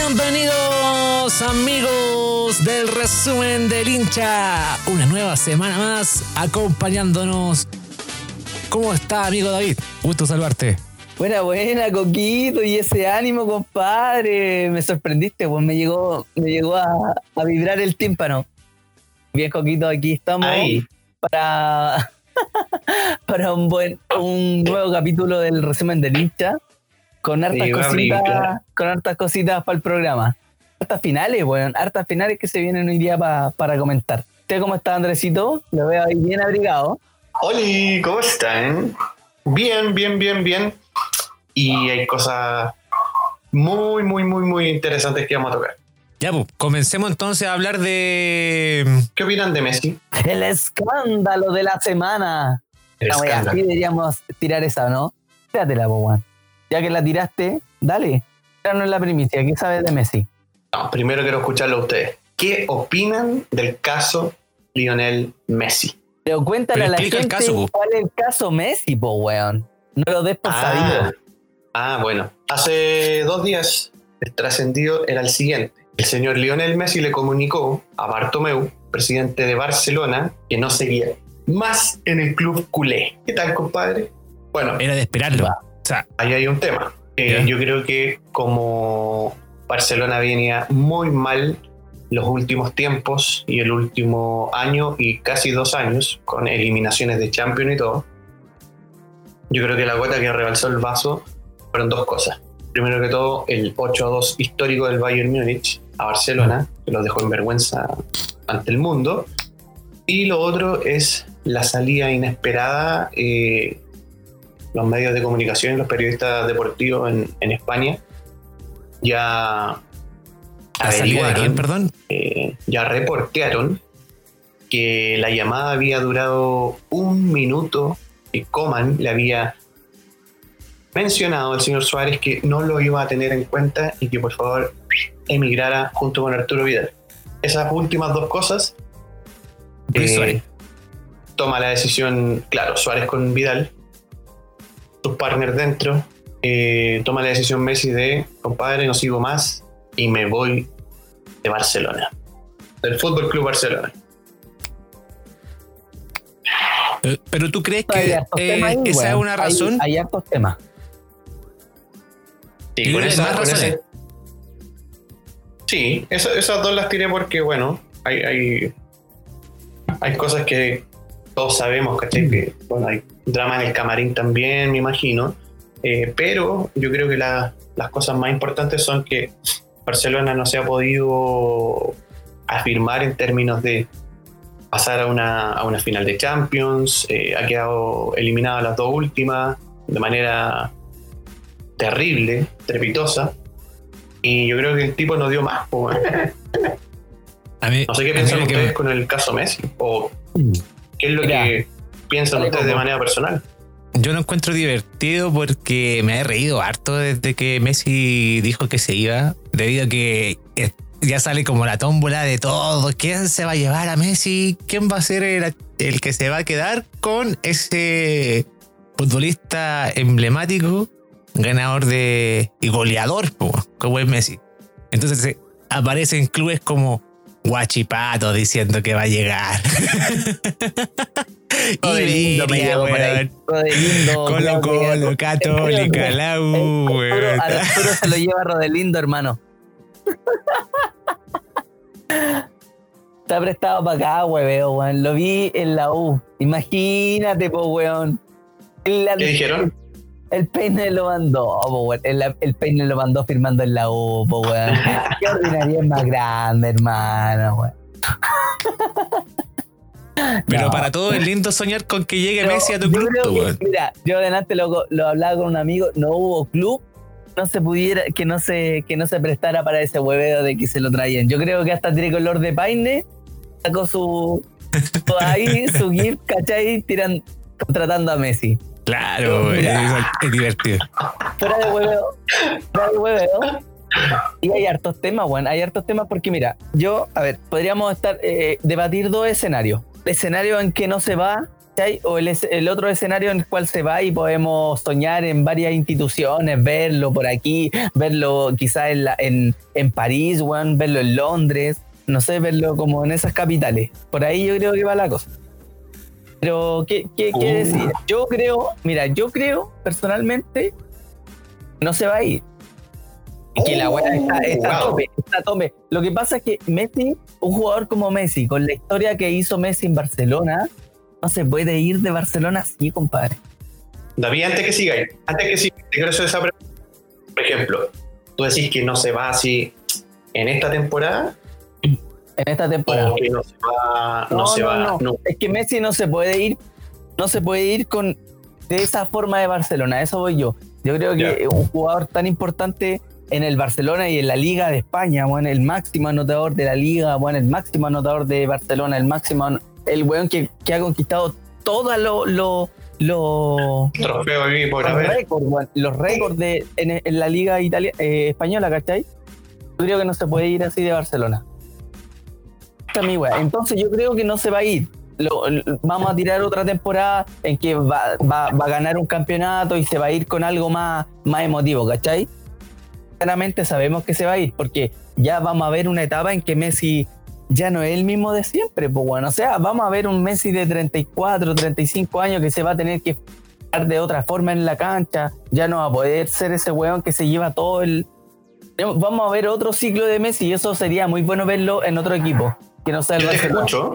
Bienvenidos amigos del resumen del hincha. Una nueva semana más acompañándonos. ¿Cómo está amigo David? Gusto saludarte. Buena, buena, Coquito, y ese ánimo, compadre. Me sorprendiste, pues me llegó, me llegó a, a vibrar el tímpano. Bien, Coquito, aquí estamos Ahí. para, para un buen, un nuevo capítulo del resumen del hincha. Con hartas cositas, con hartas cositas para el programa. Hartas finales, weón, hartas finales que se vienen hoy día pa- para comentar. ¿Usted cómo está, Andresito? Lo veo ahí bien abrigado. Oli, ¿cómo están? Bien, bien, bien, bien. Y hay cosas muy, muy, muy, muy interesantes que vamos a tocar. Ya, pues, comencemos entonces a hablar de. ¿Qué opinan de Messi? El escándalo de la semana. El La wea, escándalo. así deberíamos tirar esa, ¿no? Tíratela, po, weón. Ya que la tiraste, dale. no es la primicia. ¿Qué sabes de Messi? No, primero quiero escucharlo a ustedes. ¿Qué opinan del caso Lionel Messi? Pero cuéntale Pero a la explica el gente caso, po. cuál es el caso Messi, po, weón. No lo des por sabido. ah, bueno. Hace dos días el trascendido era el siguiente. El señor Lionel Messi le comunicó a Bartomeu, presidente de Barcelona, que no seguía más en el club culé. ¿Qué tal, compadre? Bueno, Era de esperarlo. Va. Sea, ahí hay un tema. Eh, yo creo que como Barcelona venía muy mal los últimos tiempos y el último año y casi dos años con eliminaciones de Champions y todo, yo creo que la gota que rebalsó el vaso fueron dos cosas. Primero que todo, el 8-2 histórico del Bayern Múnich a Barcelona, que los dejó en vergüenza ante el mundo. Y lo otro es la salida inesperada eh, los medios de comunicación los periodistas deportivos en, en España ya ¿la salida de quién, averiguaron, perdón? eh, ya reportearon que la llamada había durado un minuto y Coman le había mencionado al señor Suárez que no lo iba a tener en cuenta y que por favor emigrara junto con Arturo Vidal. Esas últimas dos cosas eh, toma la decisión, claro, Suárez con Vidal, sus partners dentro, eh, toma la decisión Messi de, compadre, no sigo más y me voy de Barcelona, del Fútbol Club Barcelona. Eh, Pero tú crees Hay que eh, ahí, esa es una Hay- razón. Hay, hartos temas. Sí, con que esa- más con razones. ese- Sí, esa- esas dos las tiré porque, bueno, hay, hay, hay cosas que todos sabemos, ¿cachai? Que, bueno, hay drama en el camarín también, me imagino. Eh, pero yo creo que la- las cosas más importantes son que Barcelona no se ha podido afirmar en términos de pasar a una, a una final de Champions, eh, ha quedado eliminado las dos últimas de manera terrible, trepitosa. Y yo creo que el tipo no dio más. A mí, No sé qué piensan que ustedes me- con el caso Messi. O qué es lo Mira, que piensan ustedes de manera personal. Yo lo encuentro divertido porque me he reído harto desde que Messi dijo que se iba, debido a que eh, ya sale como la tómbola de todo. ¿Quién se va a llevar a Messi? ¿Quién va a ser el, el que se va a quedar con ese futbolista emblemático, ganador de y goleador, como es Messi? Entonces eh, aparecen clubes como Guachipato diciendo que va a llegar. Rodelindo me Iberia, llegó por ahí. weón. Rodelindo. Colo Colo, Católica, la U, weón. Arturo se lo lleva Rodelindo, hermano. Está prestado para acá, hueveo, weón. Lo vi en la U. Imagínate, po, weón. ¿Qué dijeron? El peine lo mandó, weón. El, el peine lo mandó firmando en la U, weón. Qué ordinaria es más grande, hermano, weón. Pero No. para todo es lindo soñar con que llegue Pero Messi a tu yo club, creo po, que. Mira, yo adelante lo, lo hablaba con un amigo, no hubo club, no se pudiera, que no se, que no se prestara para ese hueveo de que se lo traían. Yo creo que hasta Tricolor de Paine sacó su, ahí, su gift, ¿cachai? Tiran, contratando a Messi. Claro, es, es divertido. Fuera de hueveo, fuera de hueveo. Y hay hartos temas, bueno, hay hartos temas porque mira, yo, a ver, podríamos estar, eh, debatir dos escenarios. El escenario en que no se va. O el, es- el otro escenario en el cual se va y podemos soñar en varias instituciones, verlo por aquí, verlo quizás en, la- en, en París, weón, verlo en Londres, no sé, verlo como en esas capitales. Por ahí yo creo que va la cosa. Pero, ¿qué, qué, qué Uh. decir? Yo creo, mira, yo creo personalmente no se va a ir. Y que la weá está, está a tope, está a tope. Lo que pasa es que Messi, un jugador como Messi, con la historia que hizo Messi en Barcelona, no se puede ir de Barcelona así, compadre. David, antes que siga, antes que siga, te quiero hacer esa pregunta. Por ejemplo, tú decís que no se va así en esta temporada En esta temporada. no se va, no, No, se no, va no. nunca. Es que Messi no se puede ir, no se puede ir con de esa forma de Barcelona. Eso voy yo. Yo creo que un jugador tan importante en el Barcelona y en la Liga de España, bueno, el máximo anotador de la Liga, bueno, el máximo anotador de Barcelona, el máximo, el weón que, que ha conquistado todos lo, lo, lo- los récords, weón, los récords de, en, en la Liga Italia, eh, española, ¿cachai? Yo creo que no se puede ir así de Barcelona. Mi wea. Entonces yo creo que no se va a ir. Lo- lo- vamos a tirar otra temporada en que va, va- va a ganar un campeonato y se va a ir con algo más, más emotivo, ¿cachai? Claramente sabemos que se va a ir porque ya vamos a ver una etapa en que Messi ya no es el mismo de siempre, pues bueno, o sea, vamos a ver un Messi de 34, 35 años que se va a tener que jugar de otra forma en la cancha, ya no va a poder ser ese weón que se lleva todo el... Vamos a ver otro ciclo de Messi y eso sería muy bueno verlo en otro equipo, que no sea el Yo te escucho,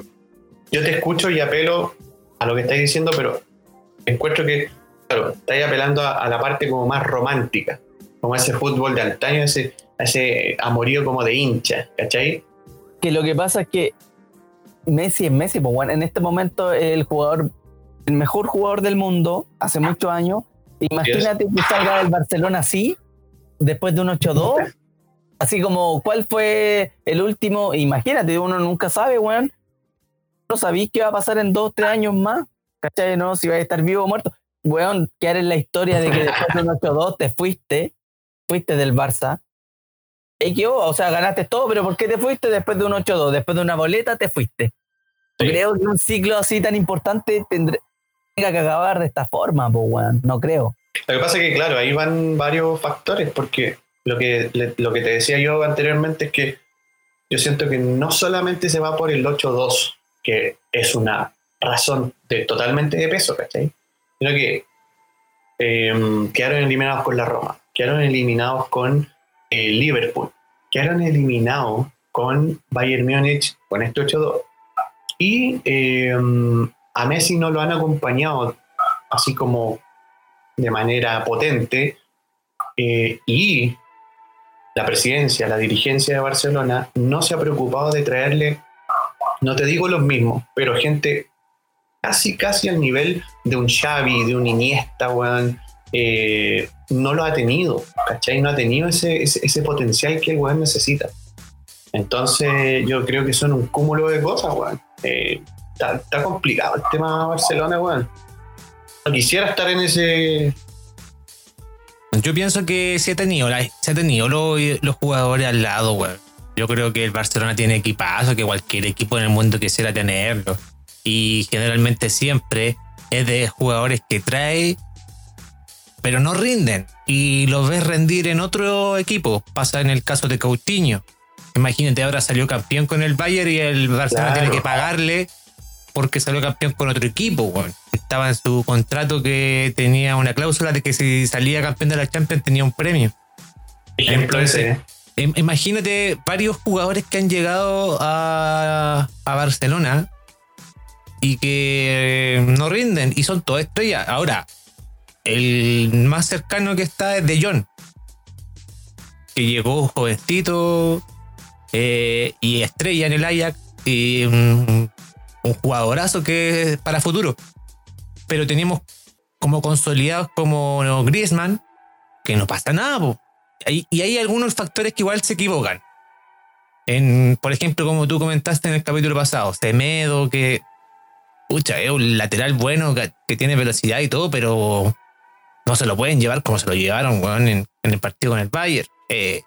yo te escucho y apelo a lo que estáis diciendo, pero encuentro que, claro, estáis apelando a, a la parte como más romántica, como ese fútbol de antaño, ese, ese amorío como de hincha, ¿cachai? que lo que pasa es que Messi es Messi, pues bueno, en este momento es el jugador, el mejor jugador del mundo hace muchos años. Imagínate que salga del Barcelona así, después de un 8-2. Así como, ¿cuál fue el último? Imagínate, uno nunca sabe, weón. No sabís qué va a pasar en dos, tres años más. ¿Cachai? No, si va a estar vivo o muerto. Weón, quedar en la historia de que después de un 8-2 te fuiste, fuiste del Barça. Oh, o sea, ganaste todo, pero ¿por qué te fuiste después de un 8-2? Después de una boleta te fuiste. Sí. Creo que un ciclo así tan importante tendré, tenga que acabar de esta forma, pues, weón. No creo. Lo que pasa es que, claro, ahí van varios factores, porque lo que, lo que te decía yo anteriormente es que yo siento que no solamente se va por el 8-2, que es una razón de, totalmente de peso, ¿cachai? Sino que eh, quedaron eliminados con la Roma, quedaron eliminados con eh, Liverpool, quedaron eliminados con Bayern Múnich con este 8-2. Y eh, a Messi no lo han acompañado así como de manera potente eh, y la presidencia, la dirigencia de Barcelona no se ha preocupado de traerle, no te digo los mismos, pero gente casi, casi al nivel de un Xavi, de un Iniesta, weón, eh, no lo ha tenido, ¿cachai? No ha tenido ese, ese, ese potencial que el weón necesita. Entonces yo creo que son un cúmulo de cosas, weón. Eh, está, complicado el tema de Barcelona, weón. Quisiera estar en ese, Yo pienso que se ha tenido, la- se ha tenido los, los jugadores al lado, weón. Yo creo que el Barcelona tiene equipazo, que cualquier equipo en el mundo quisiera tenerlo. Y generalmente siempre es de jugadores que trae, pero no rinden. Y los ves rendir en otro equipo. Pasa en el caso de Coutinho. Imagínate, ahora salió campeón con el Bayern y el Barcelona Claro. tiene que pagarle porque salió campeón con otro equipo, weón. Estaba en su contrato que tenía una cláusula de que si salía campeón de la Champions tenía un premio. ejemplo Entonces, ese. Im- Imagínate varios jugadores que han llegado a, a Barcelona y que no rinden y son todas estrellas. Ahora, el más cercano que está es De Jong, que llegó jovencito eh, y estrella en el Ajax y un, un jugadorazo que es para futuro. Pero tenemos como consolidados como Griezmann, que no pasa nada, po. Y hay algunos factores que igual se equivocan. En, por ejemplo, como tú comentaste en el capítulo pasado, Semedo, que pucha, es un lateral bueno que, que tiene velocidad y todo, pero no se lo pueden llevar como se lo llevaron weón, en, en el partido con el Bayern. Eh,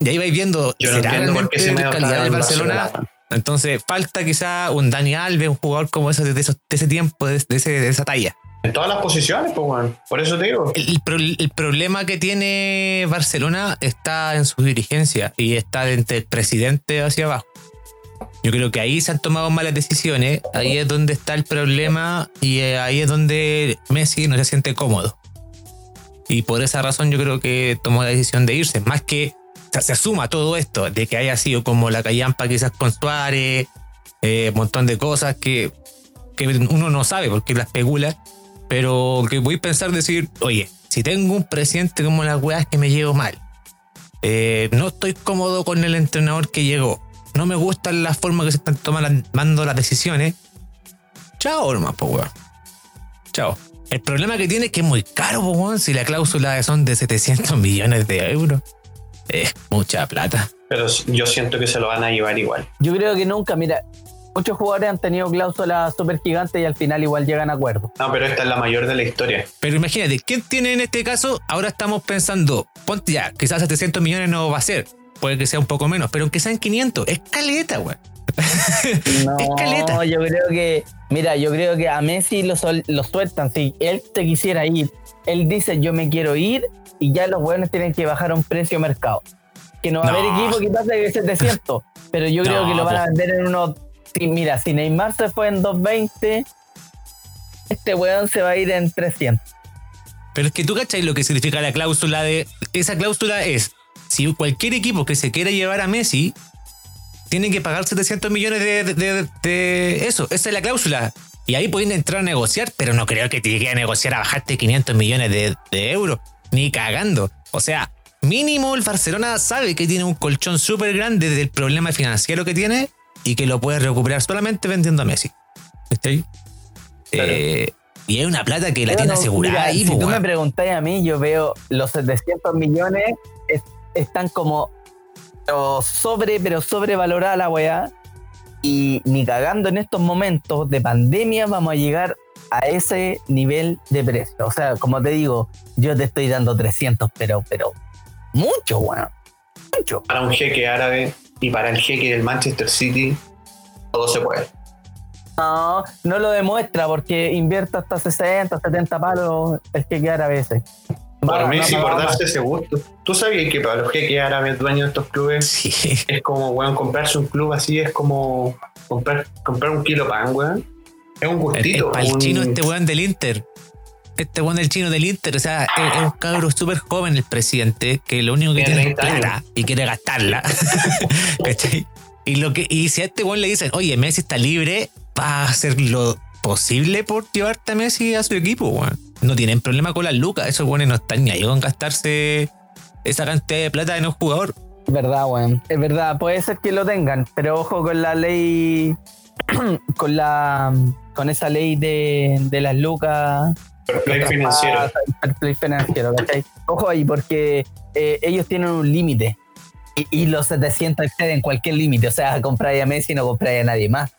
y ahí vais viendo, Yo no ¿será entiendo por qué realmente calidad del Barcelona? Barcelona. Entonces falta quizá un Dani Alves, un jugador como ese de, esos- de ese tiempo, de, ese- de esa talla. En todas las posiciones, pues. Por eso te digo. El, el el problema que tiene Barcelona está en su dirigencia y está desde el presidente hacia abajo. Yo creo que ahí se han tomado malas decisiones, ahí es donde está el problema y eh, ahí es donde Messi no se siente cómodo. Y por esa razón yo creo que tomó la decisión de irse, más que se asuma todo esto, de que haya sido como la callampa quizás con Suárez, eh, montón de cosas que, que uno no sabe porque la especula, pero que voy a pensar decir, oye, si tengo un presidente como las weas que me llevo mal, eh, no estoy cómodo con el entrenador que llegó, no me gusta la forma que se están tomando las decisiones, chao, hermano, pues weón. Chao. El problema que tiene es que es muy caro, pues weón, si la cláusula son de 700 millones de euros. Es mucha plata. Pero yo siento que se lo van a llevar igual. Yo creo que nunca, mira, muchos jugadores han tenido cláusulas súper gigantes y al final igual llegan a acuerdo. No, pero esta es la mayor de la historia. Pero imagínate, ¿quién tiene en este caso? Ahora estamos pensando, ponte ya, quizás 700 millones no va a ser. Puede que sea un poco menos, pero aunque sean 500, es caleta, güey. No, caleta. yo creo que, mira, yo creo que a Messi lo, sol- lo sueltan. Si él te quisiera ir, él dice yo me quiero ir y ya los buenos tienen que bajar a un precio mercado. Que no va a haber equipo que pase de 700, pero yo creo que lo van a po. vender en unos. si- mira, si Neymar se fue en 220, este weón se va a ir en 300. Pero es que tú cachai lo que significa la cláusula de. Esa cláusula es: si cualquier equipo que se quiera llevar a Messi, tiene que pagar 700 millones de, de- de- de eso. Esa es la cláusula. Y ahí pueden entrar a negociar, pero no creo que te llegue a negociar a bajarte 500 millones de, de euros. Ni cagando. O sea, mínimo el Barcelona sabe que tiene un colchón súper grande del problema financiero que tiene y que lo puede recuperar solamente vendiendo a Messi. Eh, y hay una plata que la tiene asegurada mira, ahí, Si tú me preguntáis a mí, yo veo los 700 millones es- están como pero sobre, pero sobrevalorada la weá. Y ni cagando en estos momentos de pandemia vamos a llegar a ese nivel de precio. O sea, como te digo, yo te estoy dando 300, pero, pero mucho, weón. Mucho. Para un jeque árabe y para el jeque del Manchester City, todo se puede. No, no lo demuestra porque invierte hasta 60, 70 palos el que queda a veces. Por Messi, por darse ese gusto. ¿Tú sabías que para los jeques árabes dueños de estos clubes Sí. es como, weón, comprarse un club así es como comprar, comprar un kilo pan, weón? Es un El, gustito. el un- chino, este weón del Inter. Este weón del chino del Inter. O sea, es, es un cabro súper joven el presidente que lo único que Tiene tiene es 30 plata y quiere gastarla. ¿Cachai? Y, lo que, y si a este weón le dicen, oye, Messi está libre, va a hacer lo posible por llevarte a Messi a su equipo, weón. No tienen problema con las lucas. Esos weones no están ni ahí con gastarse esa cantidad de plata en un jugador. Es verdad, weón. Es verdad, puede ser que lo tengan, pero ojo con la ley, con la con esa ley de, de las lucas. fair play financiero. Fair play financiero, ¿cachai? Ojo ahí, porque eh, ellos tienen un límite y, y los 700 exceden cualquier límite. O sea, compráis a Messi y no compráis a nadie más.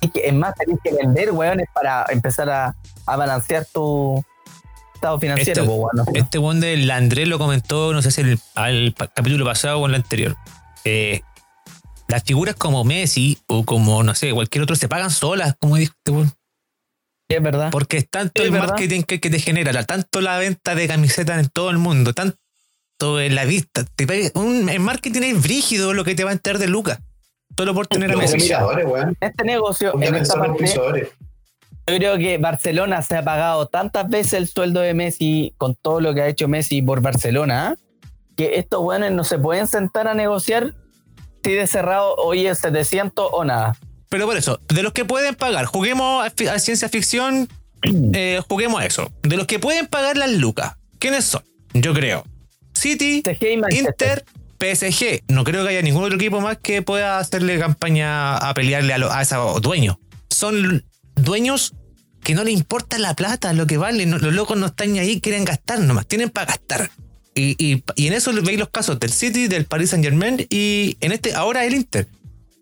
Es más, tenés que vender, weón, para empezar a, a balancear tu estado financiero, Este- po, weón. Este weón del Andrés lo comentó, no sé si el, al capítulo pasado o en el anterior. Eh, las figuras como Messi o como, no sé, cualquier otro se pagan solas, como dijo este weón. es verdad. Porque es tanto Sí, el ¿verdad? marketing que, que te genera, la- tanto la venta de camisetas en todo el mundo, tanto en la vista. Te un, el marketing es brígido lo que te va a entrar de Lucas. Solo por tener a Los Messi. En este negocio, en esta parte. Yo creo que Barcelona se ha pagado tantas veces el sueldo de Messi con todo lo que ha hecho Messi por Barcelona, que estos buenos no se pueden sentar a negociar si de cerrado hoy es 700 o nada. Pero por eso, de los que pueden pagar, juguemos a, fi- a ciencia ficción, eh, juguemos a eso. De los que pueden pagar las lucas, ¿quiénes son? Yo creo. City. Inter, PSG. No creo que haya ningún otro equipo más que pueda hacerle campaña a pelearle a, esos dueños. Son dueños que no le importa la plata, lo que vale. Los locos no están ahí, quieren gastar nomás, tienen para gastar. Y, en eso veis los casos del City, del Paris Saint Germain y en este ahora el Inter.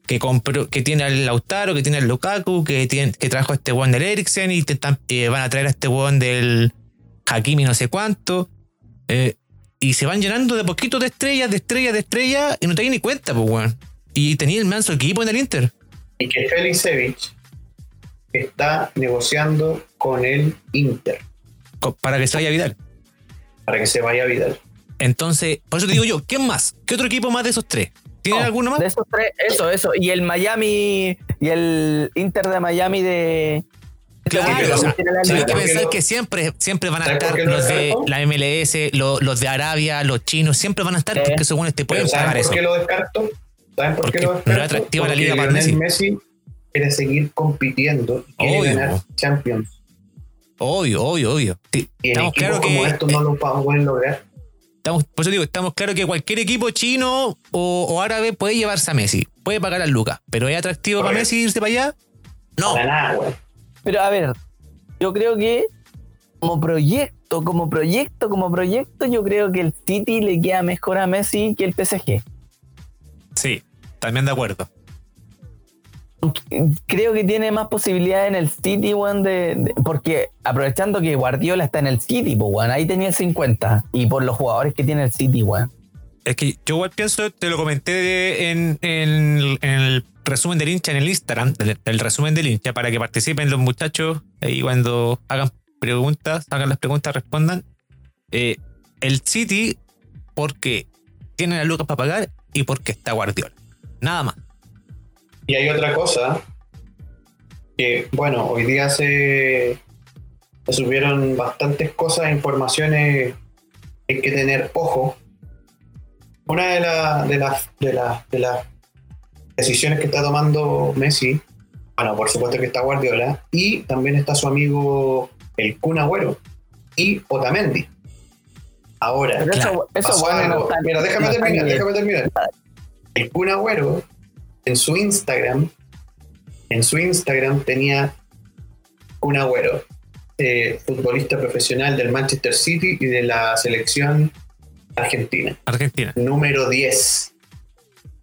Que, compró, que tiene al Lautaro, que tiene al Lukaku, que, tiene, que trajo este weón del Eriksen y te eh, van a traer a este weón del Hakimi no sé cuánto. Eh, y se van llenando de poquito de estrellas, de estrellas, de estrellas, y no te das ni cuenta, pues, weón. Y tenía el manso equipo en el Inter. y que Felicevich está negociando con el Inter Para que se vaya Vidal. para que se vaya Vidal. Entonces, por eso te digo yo, ¿quién más? ¿Qué otro equipo más de esos tres? ¿Tienen No, alguno más? De esos tres, eso, eso. Y el Miami y el Inter de Miami de. Claro, de- o sea, la Hay que por pensar que siempre, siempre van a ¿Sabes por estar los de la MLS, lo- los, de Arabia, los chinos, siempre van a estar porque esos buenos te Pero pueden ¿saben pagar por eso. qué lo descarto? ¿Saben por Porque qué lo no es descarto? atractiva la Porque liga para Messi. Messi quiere seguir compitiendo y quiere Obvio, ganar. Champions. Obvio, obvio, obvio. Sí, Y estamos claros como que estos no lo pueden lograr. estamos, por eso digo, estamos claros que cualquier equipo chino o, o árabe puede llevarse a Messi, puede pagar a Lucas, pero es atractivo para. Messi irse para allá. No, Para nada, güey. Pero a ver, yo creo que como proyecto, como proyecto, como proyecto, yo creo que el City le queda mejor a Messi que el PSG. sí, también de acuerdo. Creo que tiene más posibilidades en el City, weón, de, de- porque aprovechando que Guardiola está en el City, pues, weón, ahí tenía el 50. Y por los jugadores que tiene el City, weón. Es que yo igual pienso, te lo comenté en, el resumen del hincha en el Instagram, del resumen del hincha, para que participen los muchachos y cuando hagan preguntas, hagan las preguntas, respondan. Eh, el City, porque tiene la lucas para pagar y porque está Guardiola. Nada más. Y hay otra cosa que, bueno, hoy día se, subieron bastantes cosas, informaciones hay que tener ojo. Una de, la- de las de las de las decisiones que está tomando Messi, bueno, por supuesto que está Guardiola, y también está su amigo el Kun Agüero y Otamendi. Ahora, Pero eso, eso weón, no Mira, déjame no terminar, déjame terminar. El Kun Agüero en su Instagram, en su Instagram tenía Kun Agüero, eh, futbolista profesional del Manchester City y de la selección argentina, Argentina. número 10.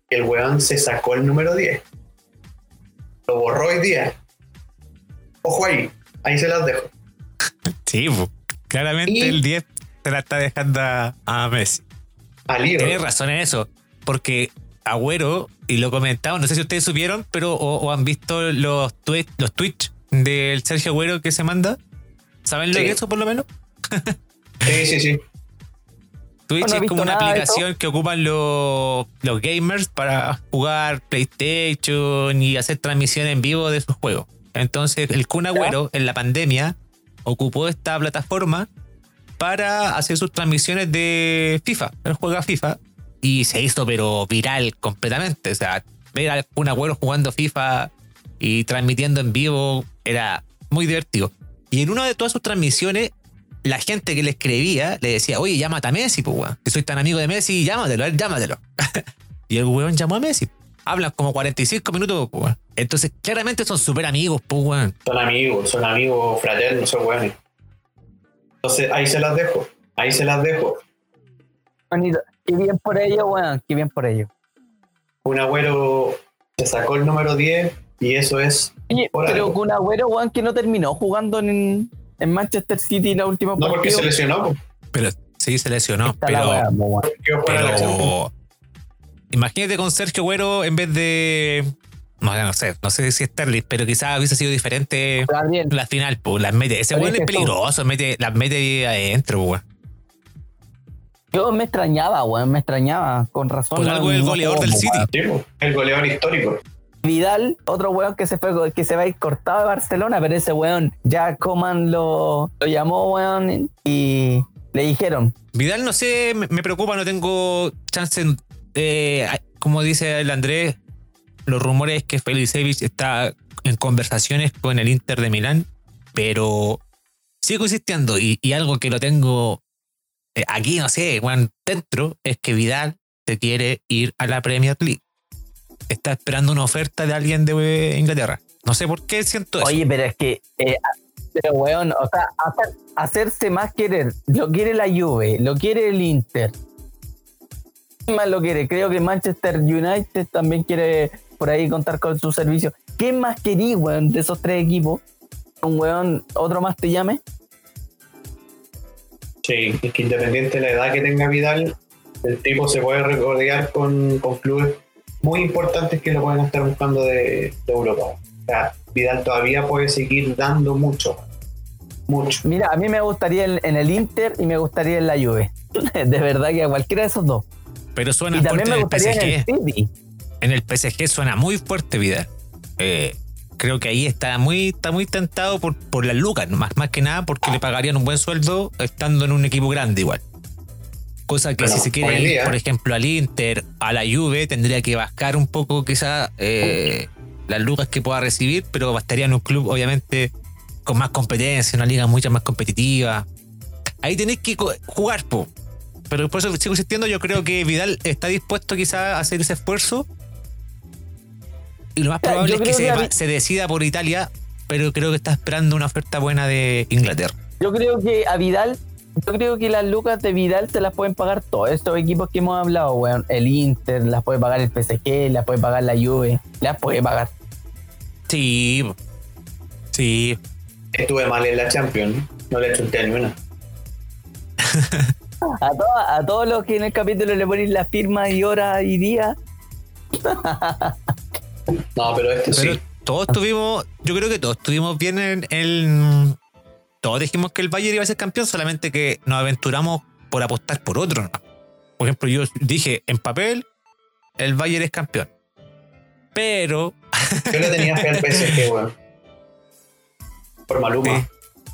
El weón se sacó el número 10. Lo borró hoy día. Ojo ahí, ahí se las dejo. Sí, claramente Y- el 10 se la está dejando a, Messi. Tienes razón en eso, porque Agüero, y lo comentaba, no sé si ustedes supieron, pero o, o han visto los tweets, los tweets del Sergio Agüero que se manda. ¿Saben lo Sí. que es eso por lo menos? Sí, sí, sí. Twitch No, es como una aplicación que ocupan los, los gamers para jugar PlayStation y hacer transmisión en vivo de sus juegos. Entonces, el Kun Agüero en la pandemia ocupó esta plataforma para hacer sus transmisiones de FIFA. Él juega FIFA y se hizo, pero viral completamente. O sea, ver al Kun Agüero jugando FIFA y transmitiendo en vivo era muy divertido. Y en una de todas sus transmisiones la gente que le escribía le decía, oye, llámate a Messi, pues, weón. Si soy tan amigo de Messi, llámatelo, a él, llámatelo. y el weón llamó a Messi. Hablan como 45 minutos, pues, weón. Entonces, claramente son súper amigos, pues, weón. Son amigos, son amigos fraternos, son buenos. Entonces, ahí se las dejo. Ahí se las dejo. Bonito. Qué bien por ello, weón. Qué bien por ello. Un agüero se sacó el número 10 y eso es. Oye, Por pero algo. con Agüero, weón, que no terminó jugando en, en Manchester City la última No porque se lesionó, po. Pero sí se lesionó. Pero, imagínate con Sergio Güero en vez de. No, no sé, no sé si Sterling, pero quizás hubiese sido diferente Gabriel, la final, pues. Las mete. Ese weón es peligroso, mete, las mete adentro, weón. yo me extrañaba, weón, me extrañaba, con razón. Por algo el goleador del City. El goleador histórico. Vidal, otro weón que se fue, que se va a ir cortado de Barcelona, pero ese weón ya Coman lo, lo llamó, weón, y le dijeron, Vidal, no sé, me preocupa, no tengo chance. eh, como dice el Andrés, los rumores es que Felicevich está en conversaciones con el Inter de Milán, pero sigo insistiendo y, algo que lo tengo eh, aquí, no sé, weón, dentro, es que Vidal se quiere ir a la Premier League. Está esperando una oferta de alguien de Inglaterra. No sé por qué siento eso. oye, pero es que, eh, pero weón, o sea, hacer- hacerse más querer, lo quiere la Juve, lo quiere el Inter. ¿Quién más lo quiere? Creo que Manchester United también quiere por ahí contar con su servicio. ¿Qué más querí, weón, de esos tres equipos? Un weón, otro más te llame. Sí, es que independiente de la edad que tenga Vidal, el tipo se puede regodear con, con clubes muy importantes que lo pueden estar buscando de, de Europa. O sea, Vidal todavía puede seguir dando mucho. Mucho. Mira, a mí me gustaría en, en el Inter y me gustaría en la Juve. De verdad que a cualquiera de esos dos. Pero suena Y también fuerte en el gustaría en el PSG. City. En el PSG suena muy fuerte Vidal. Eh, creo que ahí está muy, está muy tentado por, por las lucas, más, más que nada porque le pagarían un buen sueldo estando en un equipo grande igual. Cosa que Bueno, si se quiere ir, día- por ejemplo, al Inter, a la Juve, tendría que bajar un poco quizá eh, las lucas que pueda recibir, pero bastaría en un club obviamente con más competencia, una liga mucho más competitiva. Ahí tenéis que jugar, po. Pero por eso sigo insistiendo, yo creo que Vidal está dispuesto quizá a hacer ese esfuerzo. Y lo más probable yo es que se decida por Italia, pero creo que está esperando una oferta buena de Inglaterra. Yo creo que a Vidal, yo creo que las lucas de Vidal se las pueden pagar todos estos equipos que hemos hablado, weón. El Inter, las puede pagar el PSG, las puede pagar la Juve, las puede pagar. Sí, sí. Estuve mal en la Champions, no le chunté ni una. A, to- a todos los que en el capítulo le ponen las firmas y horas y días, No, pero este Pero sí. todos tuvimos, yo creo que todos tuvimos bien en el. Todos dijimos que el Bayern iba a ser campeón, solamente que nos aventuramos por apostar por otro. ¿no? Por ejemplo, yo dije en papel, el Bayern es campeón. Pero Yo le tenía fe al PSG, weón. Por Maluma. Sí.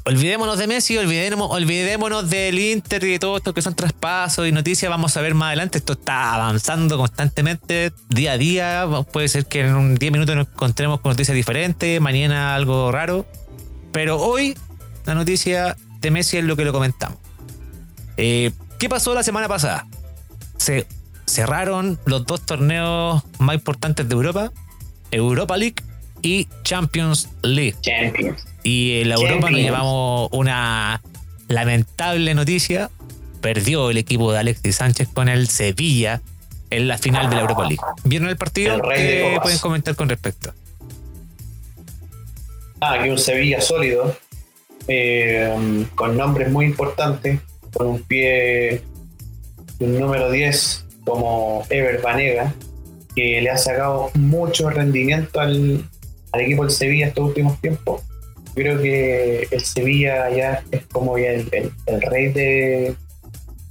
olvidémonos de Messi, olvidémonos, olvidémonos del Inter y de todo esto que son traspasos y noticias. Vamos a ver más adelante. Esto está avanzando constantemente, día a día. Puede ser que en un 10 minutos nos encontremos con noticias diferentes, mañana algo raro. Pero hoy la noticia de Messi es lo que lo comentamos. Eh, ¿Qué pasó la semana pasada? Se cerraron los dos torneos más importantes de Europa, Europa League y Champions League. Champions. Y en la Europa nos llevamos una lamentable noticia. Perdió el equipo de Alexis Sánchez con el Sevilla en la final de la Europa League. ¿Vieron el partido? El ¿Qué pueden comentar con respecto? Ah, aquí un Sevilla sólido, eh, con nombres muy importantes, con un pie, un número 10 como Ever Banega, que le ha sacado mucho rendimiento al, al equipo del Sevilla estos últimos tiempos. Creo que el Sevilla ya es como ya el, el- rey de...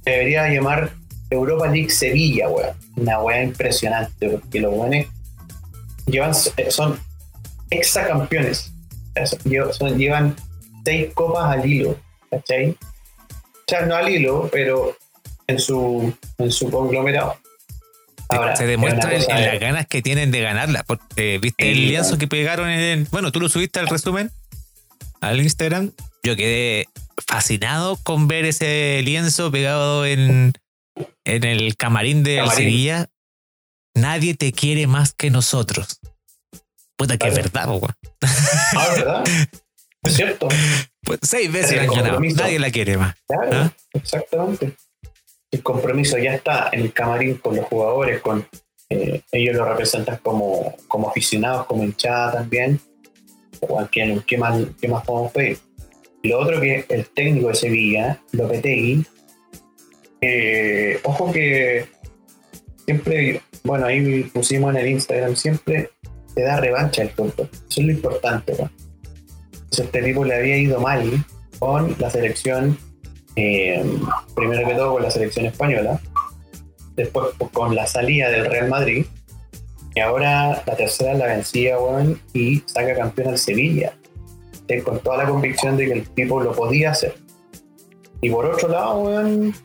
Debería llamar Europa League Sevilla, weón. Una weá impresionante, porque los buenos llevan, son exacampeones. Son- llevan seis copas al hilo, ¿cachai? O sea, no al hilo, pero en su, en su conglomerado. Ahora, Se demuestra es en, las ganas que tienen de ganarla. Porque, ¿Viste el lienzo que pegaron en el- Bueno, tú lo subiste al resumen al Instagram. Yo quedé fascinado con ver ese lienzo pegado en, en el camarín del Camarín. Sevilla. Nadie te quiere más que nosotros. Puta que es verdad, weón. Ah, ¿verdad? Es cierto. Pues seis veces la han ganado. Nadie la quiere más. Claro, ¿Ah? exactamente. El compromiso ya está en el camarín con los jugadores, con eh, ellos lo representan como, como aficionados, como hinchada también. O ¿qué, qué, más, ¿Qué más podemos pedir? Lo otro que el técnico de Sevilla, Lopetegui, eh, ojo que siempre, bueno, ahí pusimos en el Instagram, siempre te da revancha el tonto. Eso es lo importante. ¿no? Entonces, este tipo le había ido mal con la selección, eh, primero que todo con la selección española, después con la salida del Real Madrid, y ahora la tercera la vencía, weón, y saca campeón al Sevilla, con toda la convicción de que el tipo lo podía hacer. Y por otro lado, weón,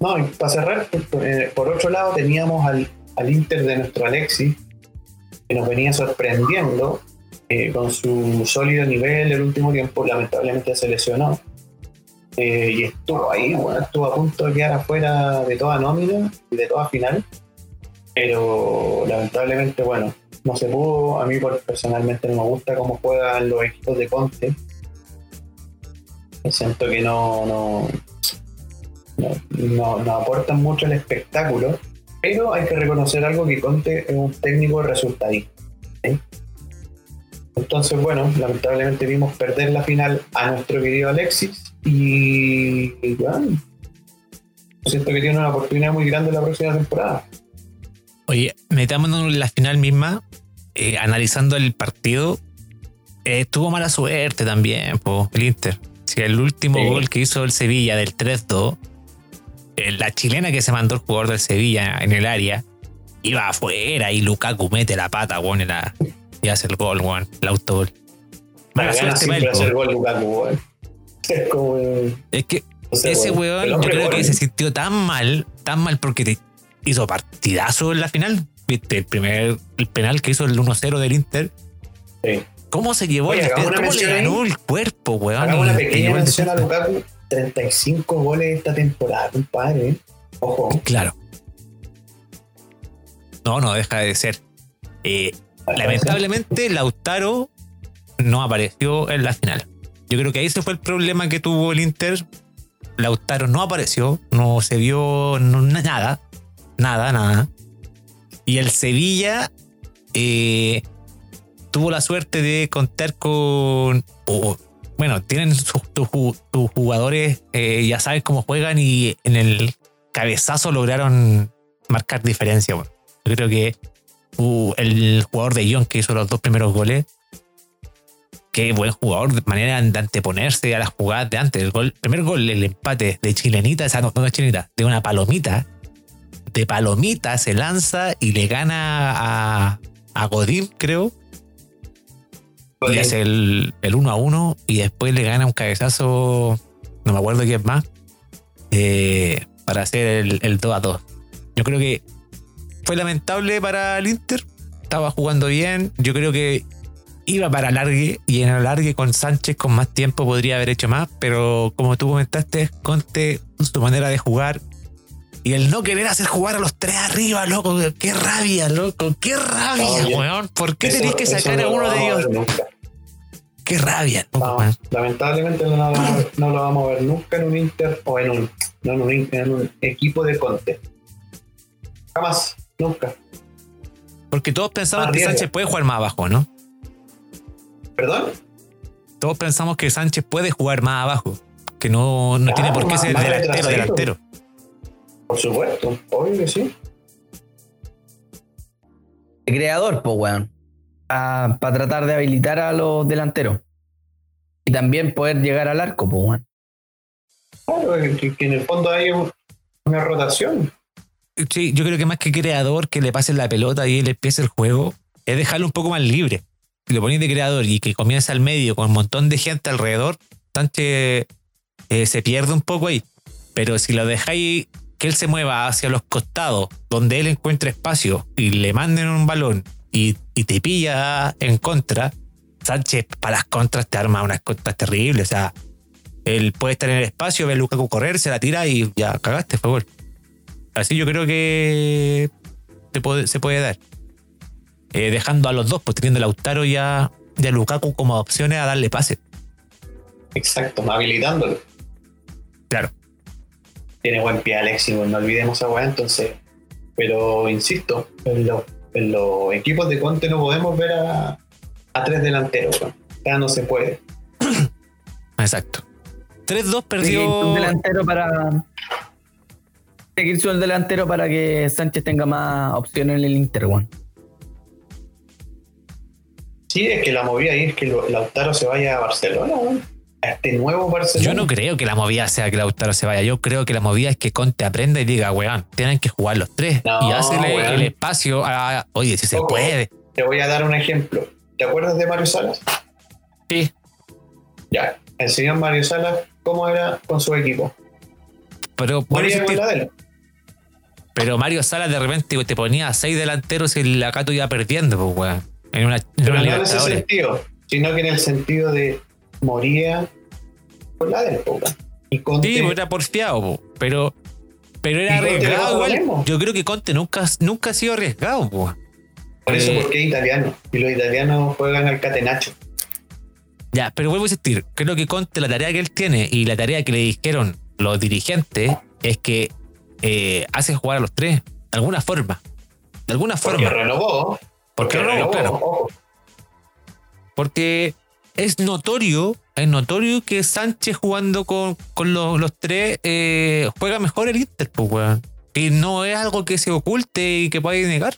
no, para cerrar, eh, por otro lado teníamos al, al Inter de nuestro Alexis, que nos venía sorprendiendo eh, con su sólido nivel el último tiempo, lamentablemente se lesionó. Eh, y estuvo ahí, bueno, estuvo a punto de quedar afuera de toda nómina y de toda final. Pero lamentablemente, bueno, no se pudo. A mí personalmente no me gusta cómo juegan los equipos de Conte. Siento que no, no, no, no- aportan mucho al espectáculo. Pero hay que reconocer algo que Conte es un técnico resultadista. Entonces, bueno, lamentablemente vimos perder la final a nuestro querido Alexis y, y, bueno, siento que tiene una oportunidad muy grande la próxima temporada. Oye, metámonos en la final misma, eh, analizando el partido, eh, tuvo mala suerte también, po, el Inter. Si el último Sí. gol que hizo el Sevilla del 3-2, eh, la chilena que se mandó el jugador del Sevilla en el área, iba afuera y Lukaku mete la pata, weón, y, la- y hace el gol, weón, el autogol. Mala suerte para él, gol Lukaku, weón. Es como. Es que no sé, ese weón. yo creo que gol. se sintió tan mal, tan mal porque te hizo partidazo en la final. Viste, el primer el penal que hizo el 1-0 del Inter. Sí. ¿Cómo se llevó Oye, el ¿Cómo le ganó el cuerpo, weón? Hagamos una pequeña mención a. Lukaku. 35 goles esta temporada, compadre. Ojo. Claro. No, no deja de ser. Eh, lamentablemente, Lautaro no apareció en la final. Yo creo que ahí ese fue el problema que tuvo el Inter. Lautaro no apareció, no se vio nada, nada, nada. Y el Sevilla eh, tuvo la suerte de contar con. bueno, tienen sus, sus ju- sus jugadores, eh, ya saben cómo juegan y en el cabezazo lograron marcar diferencia. Yo creo que uh, el jugador de Ion que hizo los dos primeros goles, qué buen jugador, de manera de anteponerse a las jugadas de antes. El gol, primer gol, el empate de chilenita, esa no, no es chilenita, de una palomita. De palomita se lanza y le gana a, a Godín, creo. Y hace el, el 1 a 1 y después le gana un cabezazo, no me acuerdo quién más, eh, para hacer el, el 2 a 2. Yo creo que fue lamentable para el Inter, estaba jugando bien, yo creo que iba para alargue y en alargue con Sánchez con más tiempo podría haber hecho más, pero como tú comentaste, Conte, su manera de jugar y el no querer hacer jugar a los tres arriba, loco, qué rabia, loco, qué rabia, weón. ¿Por qué Eso- tenéis que sacar a uno de ellos? Qué rabia, loco, No, weón. lamentablemente no, lo vamos a ver- no lo vamos a ver nunca en un Inter o en un, no, en un, en un equipo de Conte. Jamás, nunca. Porque todos pensamos que. Sánchez puede jugar más abajo, ¿no? ¿Perdón? Todos pensamos que Sánchez puede jugar más abajo. Que no, no Claro, tiene por qué más- ser más delantero. Por supuesto, obvio que sí. de creador, pues, weón. Para tratar de habilitar a los delanteros. Y también poder llegar al arco, pues, weón. Claro, que, que en el fondo hay un- una rotación. Sí, yo creo que más que creador, que le pasen la pelota y él empiece el juego, es dejarlo un poco más libre. Si lo ponéis de creador y que comienza al medio con un montón de gente alrededor, Sánchez eh, se pierde un poco ahí. Pero si lo dejáis que él se mueva hacia los costados, donde él encuentre espacio y le manden un balón y, te pilla en contra, Sánchez para las contras te arma unas contras terribles. O sea, él puede estar en el espacio, ve a Lukaku correr, se la tira y ya cagaste, fue gol. Así yo creo que se puede, se puede dar. Eh, dejando a los dos, pues teniendo a Lautaro y a, y a Lukaku como opciones a darle pase. Exacto, habilitándolo. Claro. Tiene buen pie Alexis, no olvidemos a weá, entonces. Pero insisto, en los, en los equipos de Conte no podemos ver a, a tres delanteros, weón. Ya no se puede. Exacto. 3-2 Tiene que irse un perdió. delantero para. Tiene que irse un delantero para que Sánchez tenga más opciones en el Inter, weón. Sí, es que la movida ahí es que Lautaro se vaya a Barcelona. A este nuevo Barcelona. Yo no creo que la movida sea que Lautaro se vaya. Yo creo que la movida es que Conte aprenda y diga, weón, tienen que jugar los tres. No, y hácele weón. el espacio a. Oye, si se puede. Te voy a dar un ejemplo. ¿Te acuerdas de Mario Salas? Sí. Ya. El señor Mario Salas, ¿cómo era con su equipo? Pero, por él. pero Mario Salas de repente te ponía a seis delanteros y la Cato iba perdiendo, pues, weón. En una, en Pero una no en ese sentido, sino que en el sentido de moría con la del Poca. Y Conte, Sí, pues era porfiado, po. pero pero era arriesgado igual. Yo creo que Conte nunca, nunca ha sido arriesgado, po. por eso eh, porque es italiano. Y los italianos juegan al catenacho. Ya, pero vuelvo a insistir, creo que Conte la tarea que él tiene y la tarea que le dijeron los dirigentes es que eh, hace jugar a los tres, de alguna forma. De alguna Porque forma. renovó. Porque renovó, claro. Porque es notorio, es notorio que Sánchez jugando con, con los, los tres eh, juega mejor el Inter, pues, weón. que no es algo que se oculte y que pueda negar.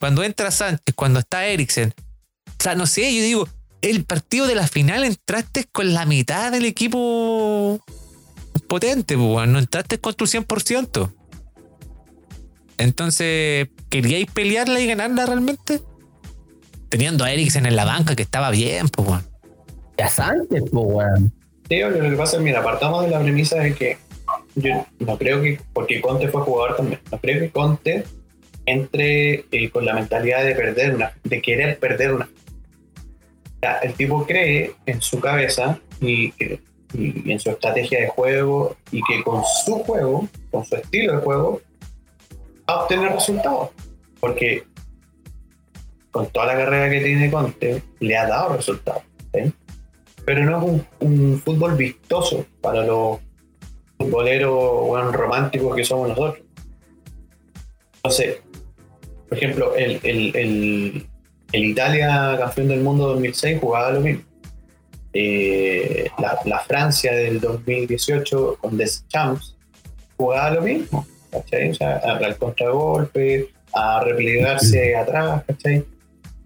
Cuando entra Sánchez, cuando está Eriksen. O sea, no sé, yo digo, el partido de la final entraste con la mitad del equipo potente, pues, no entraste con tu 100%. Entonces, ¿queríais pelearla y ganarla realmente? Teniendo a Eriksen en la banca que estaba bien, pues, weón. Ya Sánchez, pues, weón. Sí, lo que pasa es, mira, apartamos de la premisa de que yo no creo que, porque Conte fue jugador también, no creo que Conte entre eh, con la mentalidad de perder una, de querer perder una. el tipo cree en su cabeza y, y, en su estrategia de juego y que con su juego, con su estilo de juego, va a obtener resultados. Porque con toda la carrera que tiene Conte, le ha dado resultados. Pero no es un, fútbol vistoso para los futboleros bueno, románticos que somos nosotros. Entonces, por ejemplo, el, el, Italia campeón del mundo 2006 jugaba lo mismo. Eh, la, Francia del 2018 con Deschamps jugaba lo mismo. ¿cachai? O sea, al contragolpe, a replegarse atrás, ¿cachai?